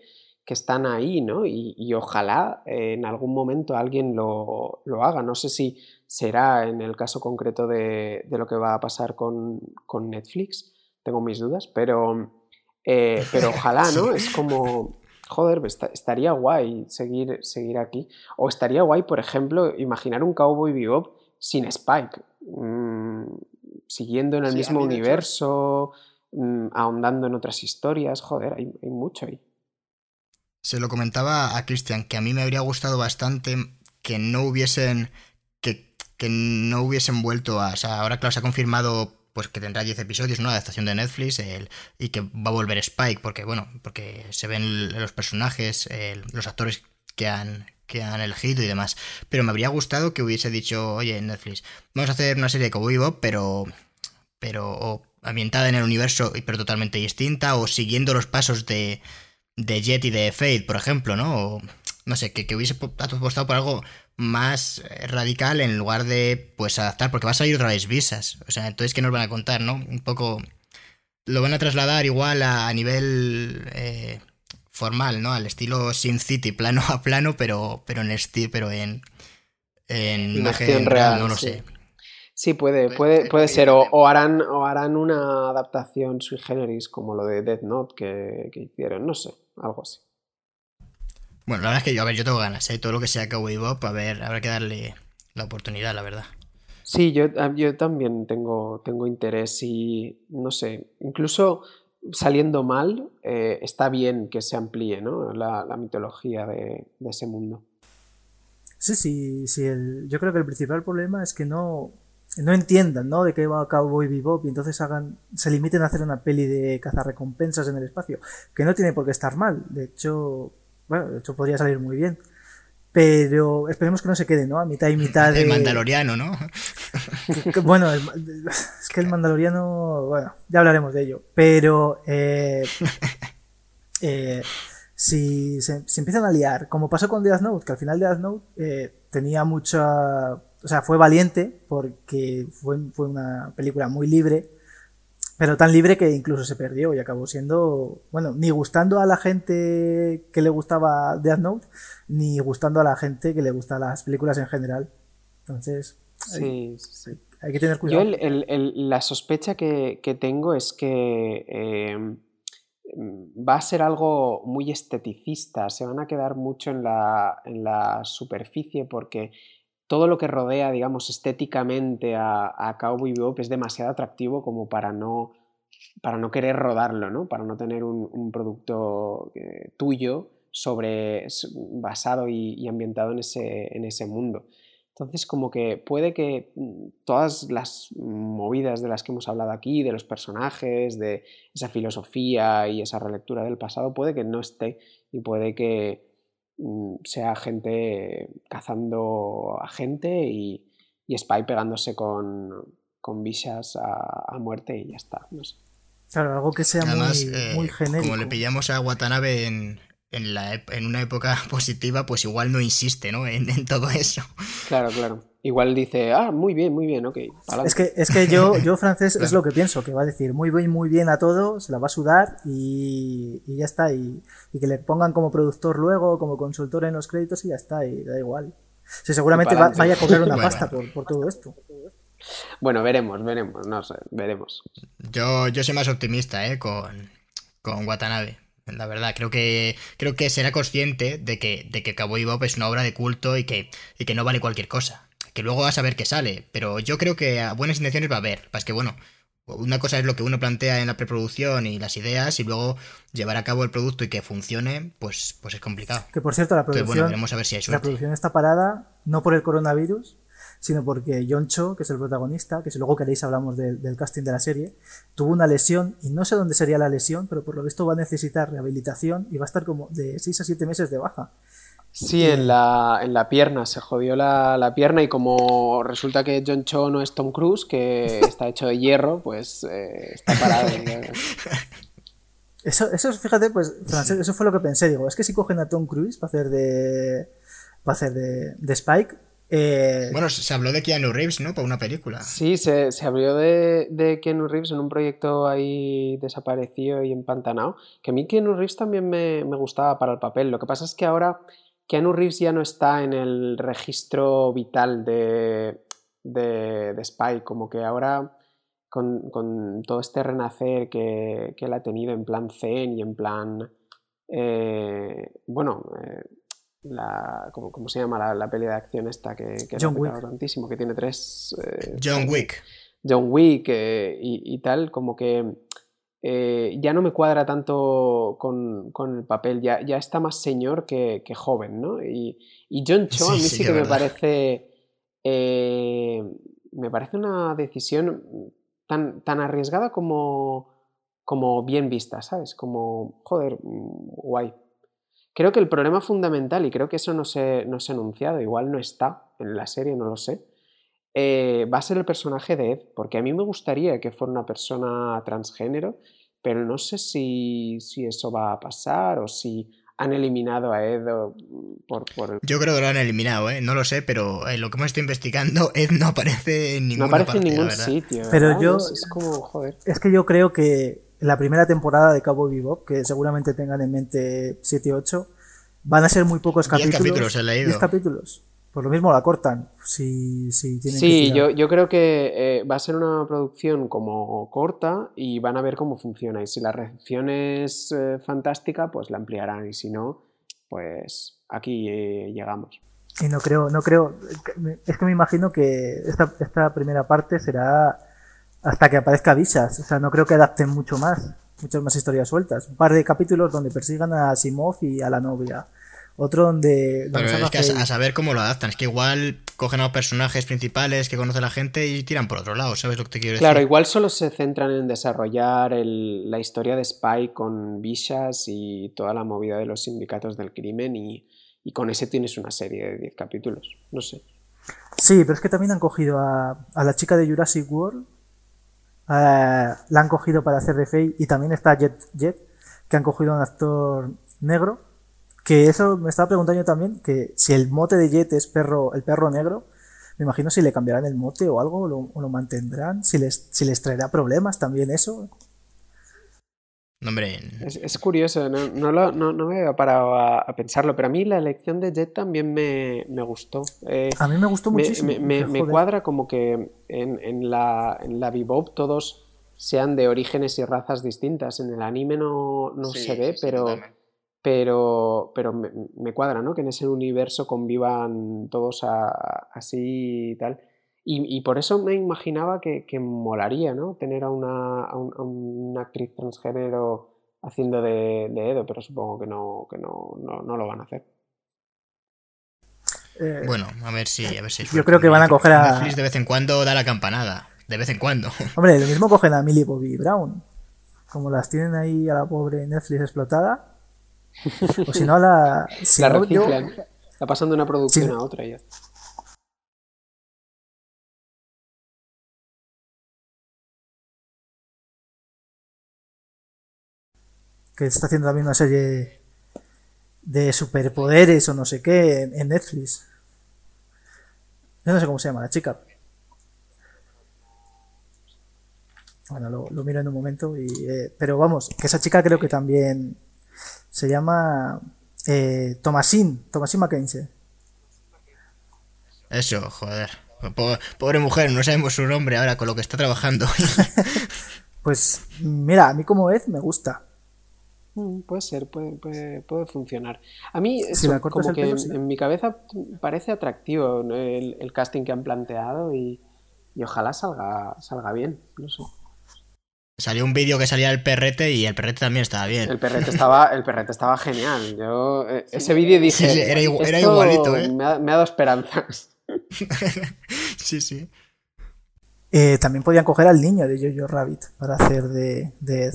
están ahí, ¿no? Y, ojalá eh, en algún momento alguien lo, haga. No sé si será en el caso concreto de, lo que va a pasar con, Netflix, tengo mis dudas, pero, eh, pero ojalá, ¿no? Es como, joder, estaría guay seguir, seguir aquí. O estaría guay, por ejemplo, imaginar un Cowboy Bebop sin Spike. Mm, siguiendo en el mismo universo, mm, ahondando en otras historias, joder, hay, mucho ahí.
Se lo comentaba a Cristian, que a mí me habría gustado bastante que no hubiesen. que, que no hubiesen vuelto a. O sea, ahora claro, se ha confirmado pues que tendrá 10 episodios, una adaptación de Netflix, y que va a volver Spike, porque bueno, porque se ven los personajes, los actores que han, que han elegido y demás. Pero me habría gustado que hubiese dicho, oye, Netflix, vamos a hacer una serie de Cowboy Bob, pero, pero ambientada en el universo, pero totalmente distinta, o siguiendo los pasos de, de Jet y de Fate, por ejemplo, ¿no? no sé, que, hubiese apostado por algo más radical en lugar de, pues, adaptar, porque va a salir otra vez visas. O sea, entonces, ¿qué nos van a contar, no? Un poco... Lo van a trasladar igual a, nivel eh, formal, ¿no? Al estilo Sin City, plano a plano, pero, pero en estilo, pero en, en imagen real, no lo sé.
Sí, puede, puede, puede ser. O, harán, o harán una adaptación sui generis como lo de Death Note que, hicieron, no sé, algo así.
Bueno, la verdad es que yo, a ver, yo tengo ganas, ¿eh? todo lo que sea Cowboy Bob, a ver, habrá que darle la oportunidad, la verdad.
Sí, yo, yo también tengo, tengo interés y, no sé, incluso saliendo mal, eh, está bien que se amplíe ¿no? la, mitología de, ese mundo.
Sí, sí, sí. yo creo que el principal problema es que no, no entiendan ¿no? de qué va Cowboy Bebop y entonces hagan, se limiten a hacer una peli de cazarrecompensas en el espacio, que no tiene por qué estar mal. De hecho, bueno, de hecho podría salir muy bien. Pero esperemos que no se quede, ¿no? A mitad y mitad de...
El mandaloriano, ¿no?
bueno, es que el mandaloriano... Bueno, ya hablaremos de ello. Pero... Eh, eh, si se, empiezan a liar, como pasó con Death Note, que al final Death Note eh, tenía mucha... O sea, fue valiente porque fue, fue una película muy libre pero tan libre que incluso se perdió y acabó siendo, bueno, ni gustando a la gente que le gustaba Death Note, ni gustando a la gente que le gustan las películas en general. Entonces, hay, que tener cuidado.
Yo la sospecha que, tengo es que em, va a ser algo muy esteticista, se van a quedar mucho en la, en la superficie porque todo lo que rodea, digamos, estéticamente a, a Cowboy Bebop es demasiado atractivo como para no, para no querer rodarlo, ¿no? Para no tener un, producto eh, tuyo sobre, basado y, ambientado en ese, en ese mundo. Entonces, como que puede que mm, todas las movidas de las que hemos hablado aquí, de los personajes, de esa filosofía y esa relectura del pasado, puede que no esté y puede que, sea gente cazando a gente y, Spy pegándose con, con bichas a, muerte y ya está.
Claro, algo que sea muy, eh, genérico.
Como le pillamos a Watanabe en, en, la, en una época positiva, pues igual no insiste ¿no? En, en todo eso.
Claro, claro. Igual dice, ah, muy bien, muy bien, ok.
Es que, es que yo, yo francés es lo que pienso, que va a decir muy bien, muy bien a todo, se la va a sudar y, y ya está. Y, y, que le pongan como productor luego, como consultor en los créditos y ya está, y da igual. Si seguramente vaya a cobrar una pasta por, por, todo esto.
Bueno, veremos, veremos, no sé, veremos.
Yo, yo soy más optimista, ¿eh? Con, con Watanabe. La verdad, creo que, creo que será consciente de que, de que Cowboy Bob es una obra de culto y que, y que no vale cualquier cosa que luego vas a ver qué sale, pero yo creo que a buenas intenciones va a haber. Es que, bueno, una cosa es lo que uno plantea en la preproducción y las ideas, y luego llevar a cabo el producto y que funcione, pues, pues es complicado.
Que por cierto, la producción, la producción está parada no por el coronavirus, sino porque John Cho, que es el protagonista, que si luego queréis hablamos del casting de la serie, tuvo una lesión y no sé dónde sería la lesión, pero por lo visto va a necesitar rehabilitación y va a estar como de 6 a 7 meses de baja.
Sí, en la, en la pierna, se jodió la, la, pierna y como resulta que John Cho no es Tom Cruise, que está hecho de hierro, pues eh, está parado.
eso, eso, fíjate, pues, eso fue lo que pensé, digo, es que si cogen a Tom Cruise para hacer de, para hacer de, de Spike, eh...
Bueno, se habló de Keanu Reeves, ¿no? Para una película.
Sí, se, se habló de, de, Keanu Reeves en un proyecto ahí desaparecido y empantanado. Que a mí Keanu Reeves también me, me, gustaba para el papel. Lo que pasa es que ahora Keanu Reeves ya no está en el registro vital de, de, Spy, como que ahora con, todo este renacer que, él ha tenido en plan zen y en plan, eh, bueno, eh, la, ¿cómo, se llama la, la, peli de acción esta que, que
John Wick.
tantísimo, que tiene tres...
Eh, John Wick.
John Wick y, y, tal, como que eh, ya no me cuadra tanto con, el papel, ya, ya, está más señor que, joven, ¿no? Y, John Cho a mí sí, que, me parece. Eh, me parece una decisión tan, tan arriesgada como, como bien vista, ¿sabes? Como, joder, guay. Creo que el problema fundamental, y creo que eso no se, no se ha enunciado, igual no está en la serie, no lo sé, eh, va a ser el personaje de Ed, porque a mí me gustaría que fuera una persona transgénero, pero no sé si, eso va a pasar o si han eliminado a Ed por,
Yo creo que lo han eliminado, ¿eh? No lo sé, pero en lo que hemos estado investigando, Ed no aparece en ninguna
No aparece
en
ningún sitio.
Pero yo...
Es, como, joder.
Es que yo creo que la primera temporada de Cabo Bebop, que seguramente tengan en mente 7 8, van a ser muy pocos capítulos. 10
capítulos he leído.
10 capítulos. Por lo mismo la cortan. Si, si tienen
sí, yo, yo, creo que eh, va a ser una producción como corta y van a ver cómo funciona. Y si la recepción es eh, fantástica, pues la ampliarán. Y si no, pues aquí eh, llegamos.
Y no creo, no creo. Es que me imagino que esta, esta primera parte será hasta que aparezca Visas. O sea, no creo que adapten mucho más, muchas más historias sueltas. Un par de capítulos donde persigan a Simov y a la novia otro donde...
Pero es que a, saber cómo lo adaptan. Es que igual cogen a los personajes principales que conoce la gente y tiran por otro lado, ¿sabes lo que te quiero
decir? Claro, igual solo se centran en desarrollar la historia de Spy con Vishas y toda la movida de los sindicatos del crimen y, con ese tienes una serie de 10 capítulos. No sé.
Sí, pero es que también han cogido a, la chica de Jurassic World. Eh, la han cogido para hacer de Faye y también está Jet Jet, que han cogido a un actor negro que eso me estaba preguntando yo también, que si el mote de Jet es perro, el perro negro, me imagino si le cambiarán el mote o algo, o lo mantendrán, si les, si les traerá problemas también eso.
hombre.
Es, curioso, no, no, no, me había parado a, pensarlo, pero a mí la elección de Jet también me, gustó.
Eh, a mí me gustó muchísimo.
Me, cuadra como que en, en, la, en la Bebop todos sean de orígenes y razas distintas. En el anime no, no se ve, pero pero, pero me, cuadra, ¿no? Que en ese universo convivan todos así y tal. Y, por eso me imaginaba que, molaría, ¿no? Tener a una, una actriz transgénero haciendo de, Edo, pero supongo que no, que no, no, lo van a hacer.
Eh, bueno, a ver si, a ver si
Yo creo que van a coger a.
de vez en cuando da la campanada. De vez en cuando.
Hombre, lo mismo cogen a Millie Bobby Brown. Como las tienen ahí a la pobre Netflix explotada, o si no, la. Si
la Está pasando de una producción a otra ya.
Que está haciendo también una serie de superpoderes o no sé qué en, Netflix. Yo no sé cómo se llama la chica. Bueno, lo, miro en un momento. Y, eh, pero vamos, que esa chica creo que también se llama eh, Tomasín, Tomasín Mackenzie.
Eso, joder. Pobre, mujer, no sabemos su nombre ahora con lo que está trabajando.
pues mira, a mí como es me gusta.
Mm, puede ser, puede, puede, funcionar. A mí, como que en, mi cabeza parece atractivo el, casting que han planteado y, y ojalá salga, salga bien. No sé.
Salió un vídeo que salía el perrete y el perrete también estaba bien.
El perrete estaba, el perrete estaba genial. Yo eh, ese vídeo dije.
era, igualito, ¿eh?
Me ha, dado esperanzas.
sí, sí.
Eh, también podían coger al niño de Jojo Rabbit para hacer de, de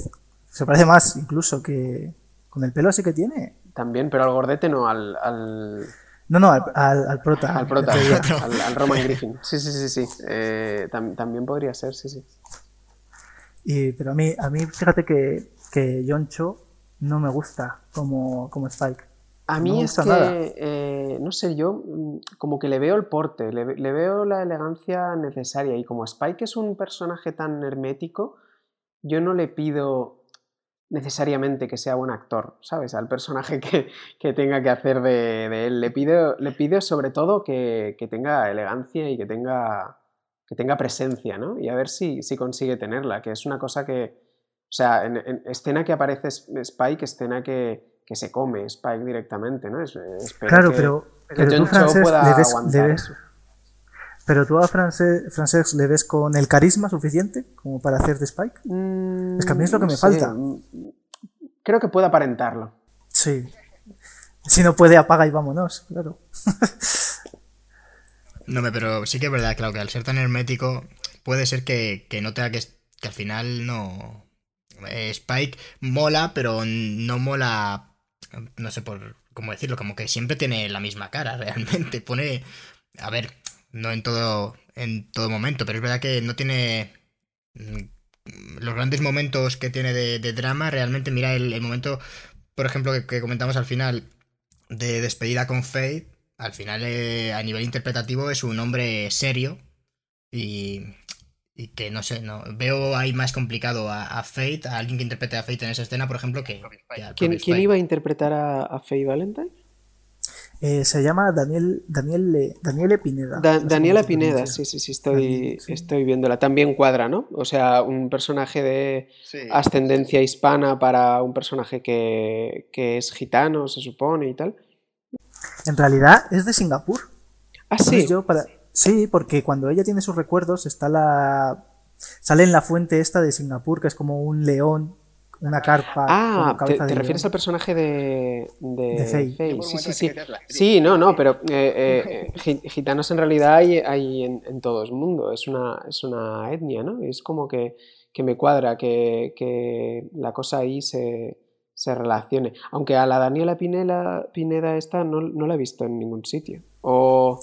Se parece más incluso que. Con el pelo así que tiene.
También, pero al gordete no, al. al...
No, no, al, al, prota.
Al prota, al, al, Roman Griffin. Sí, sí, sí, sí. Eh, también podría ser, sí, sí.
Y, pero a mí, a mí fíjate que, que John Cho no me gusta como, como Spike.
A mí es que, eh, no sé, yo mm, como que le veo el porte, le, veo la elegancia necesaria y como Spike es un personaje tan hermético, yo no le pido necesariamente que sea buen actor, ¿sabes? Al personaje que, que tenga que hacer de, de, él. Le pido, le pido sobre todo que, que tenga elegancia y que tenga, que tenga presencia, ¿no? Y a ver si, si consigue tenerla, que es una cosa que, o sea, en, escena que aparece Spike, escena que, que, se come Spike directamente, ¿no? Es,
claro, pero, pero tú, Frances, le ves, Pero tú a Frances, le ves con el carisma suficiente como para hacer de Spike. Mm, es que a mí es lo que me falta. Mm,
creo que puede aparentarlo.
Sí. Si no puede, apaga y vámonos, claro.
No, pero sí que es verdad, claro, que al ser tan hermético puede ser que, no tenga que, que al final no... Eh, Spike mola, pero no mola, no sé por cómo decirlo, como que siempre tiene la misma cara, realmente. Pone, a ver, no en todo, en todo momento, pero es verdad que no tiene mm, los grandes momentos que tiene de, drama, realmente mira el, momento por ejemplo, que, comentamos al final de despedida con Faith, al final eh, a nivel interpretativo es un hombre serio y, y que no sé, no veo ahí más complicado a, a, Fate, a alguien que interprete a Fate en esa escena, por ejemplo, que,
¿Quién, ¿quién iba a interpretar a, a Faye Valentine?
Eh, se llama Daniel, Daniel, Daniela Pineda.
Daniela Pineda, sí, sí, sí, estoy, estoy viéndola. También cuadra, ¿no? O sea, un personaje de ascendencia hispana para un personaje que, que, es gitano, se supone, y tal.
En realidad es de Singapur.
Ah, sí.
Yo para... Sí, porque cuando ella tiene sus recuerdos está la... Sale en la fuente esta de Singapur, que es como un león una carpa.
Ah, te, refieres al personaje de, de, Faye. Sí, sí, sí. Sí, no, no, pero eh, eh, gitanos en realidad hay, hay en, todo el mundo. Es una, es una etnia, ¿no? Es como que, que me cuadra que, que, la cosa ahí se, se relacione. Aunque a la Daniela Pinela, Pineda esta no, no la he visto en ningún sitio. O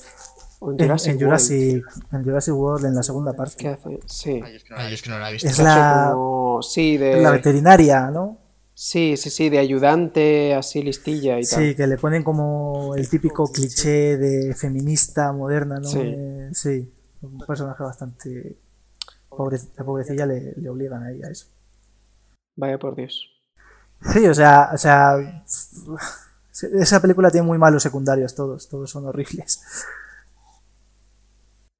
en Jurassic, en, Jurassic, World. en Jurassic World, en la segunda parte.
¿Qué hace? Sí.
Ay, es que no, Ay, es que no la he visto.
Es la,
sí, de...
la veterinaria, ¿no?
Sí, sí, sí, de ayudante, así listilla y
sí,
tal.
Sí, que le ponen como el típico cliché de feminista moderna, ¿no? Sí, eh, sí un personaje bastante... Pobre, la pobrecilla le, le obligan a ella a eso.
Vaya por Dios.
Sí, o sea, o sea, esa película tiene muy malos secundarios todos, todos son horribles.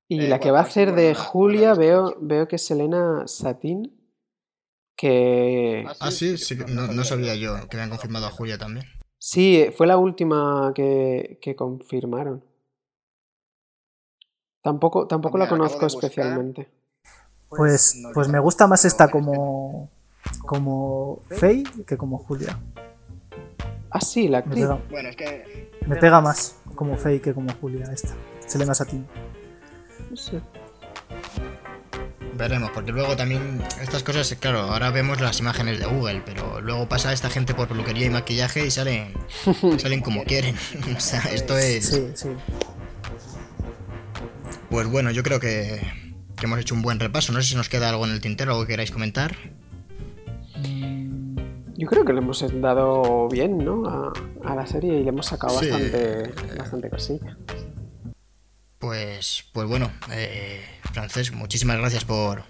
Y eh, la que va a hacer de Julia veo, veo que es Elena Satín, que...
Ah, sí, sí no, sabía yo que habían confirmado a Julia también.
Sí, fue la última que, que confirmaron. Tampoco, tampoco la conozco especialmente.
Pues, pues me gusta más esta como, como Faye que como Julia.
Ah, sí, la actriz.
Me pega, bueno, es que... me pega más como Faye que como Julia esta. Selena Satín.
Veremos, porque luego también estas cosas, claro, ahora vemos las imágenes de Google, pero luego pasa esta gente por peluquería y maquillaje y salen, salen como quieren. o sea, esto es.
Sí, sí.
Pues bueno, yo creo que, que, hemos hecho un buen repaso. No sé si nos queda algo en el tintero, algo que queráis comentar.
Yo creo que le hemos dado bien, ¿no? A, a la serie y le hemos sacado bastante, bastante cosilla.
Pues, pues bueno, eh, Francés, muchísimas gracias por,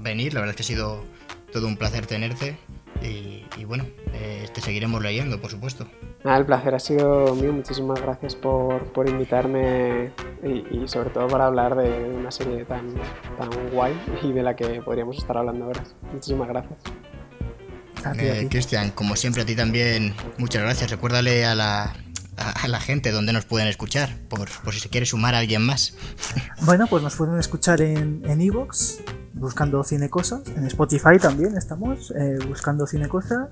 venir. La verdad es que ha sido todo un placer tenerte. Y, bueno, eh, te seguiremos leyendo, por supuesto.
Ah, el placer ha sido mío. Muchísimas gracias por, invitarme y, sobre todo para hablar de una serie tan, tan guay y de la que podríamos estar hablando ahora. Muchísimas gracias.
Eh, Cristian, como siempre a ti también, muchas gracias. Recuérdale a la, a la gente donde nos pueden escuchar, por, si se quiere sumar a alguien más.
Bueno, pues nos pueden escuchar en Evox, buscando Cine Cosas, en Spotify también estamos, eh, buscando Cine Cosas.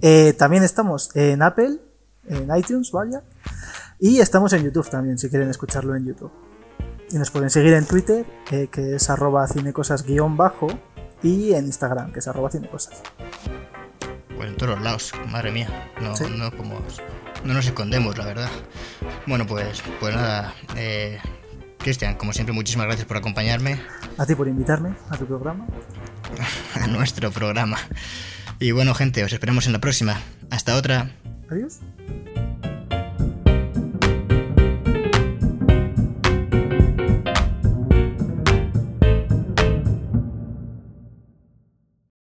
Eh, también estamos en Apple, en iTunes, vaya. Y estamos en YouTube también, si quieren escucharlo en YouTube. Y nos pueden seguir en Twitter, eh, que es arroba cinecosas guion bajo, y en Instagram, que es arroba cinecosas.
En todos los lados, madre mía, no, no como no nos escondemos, la verdad. Bueno, pues, pues nada, eh, Cristian, como siempre, muchísimas gracias por acompañarme.
A ti por invitarme a tu programa.
a nuestro programa. Y bueno, gente, os esperamos en la próxima. Hasta otra.
Adiós.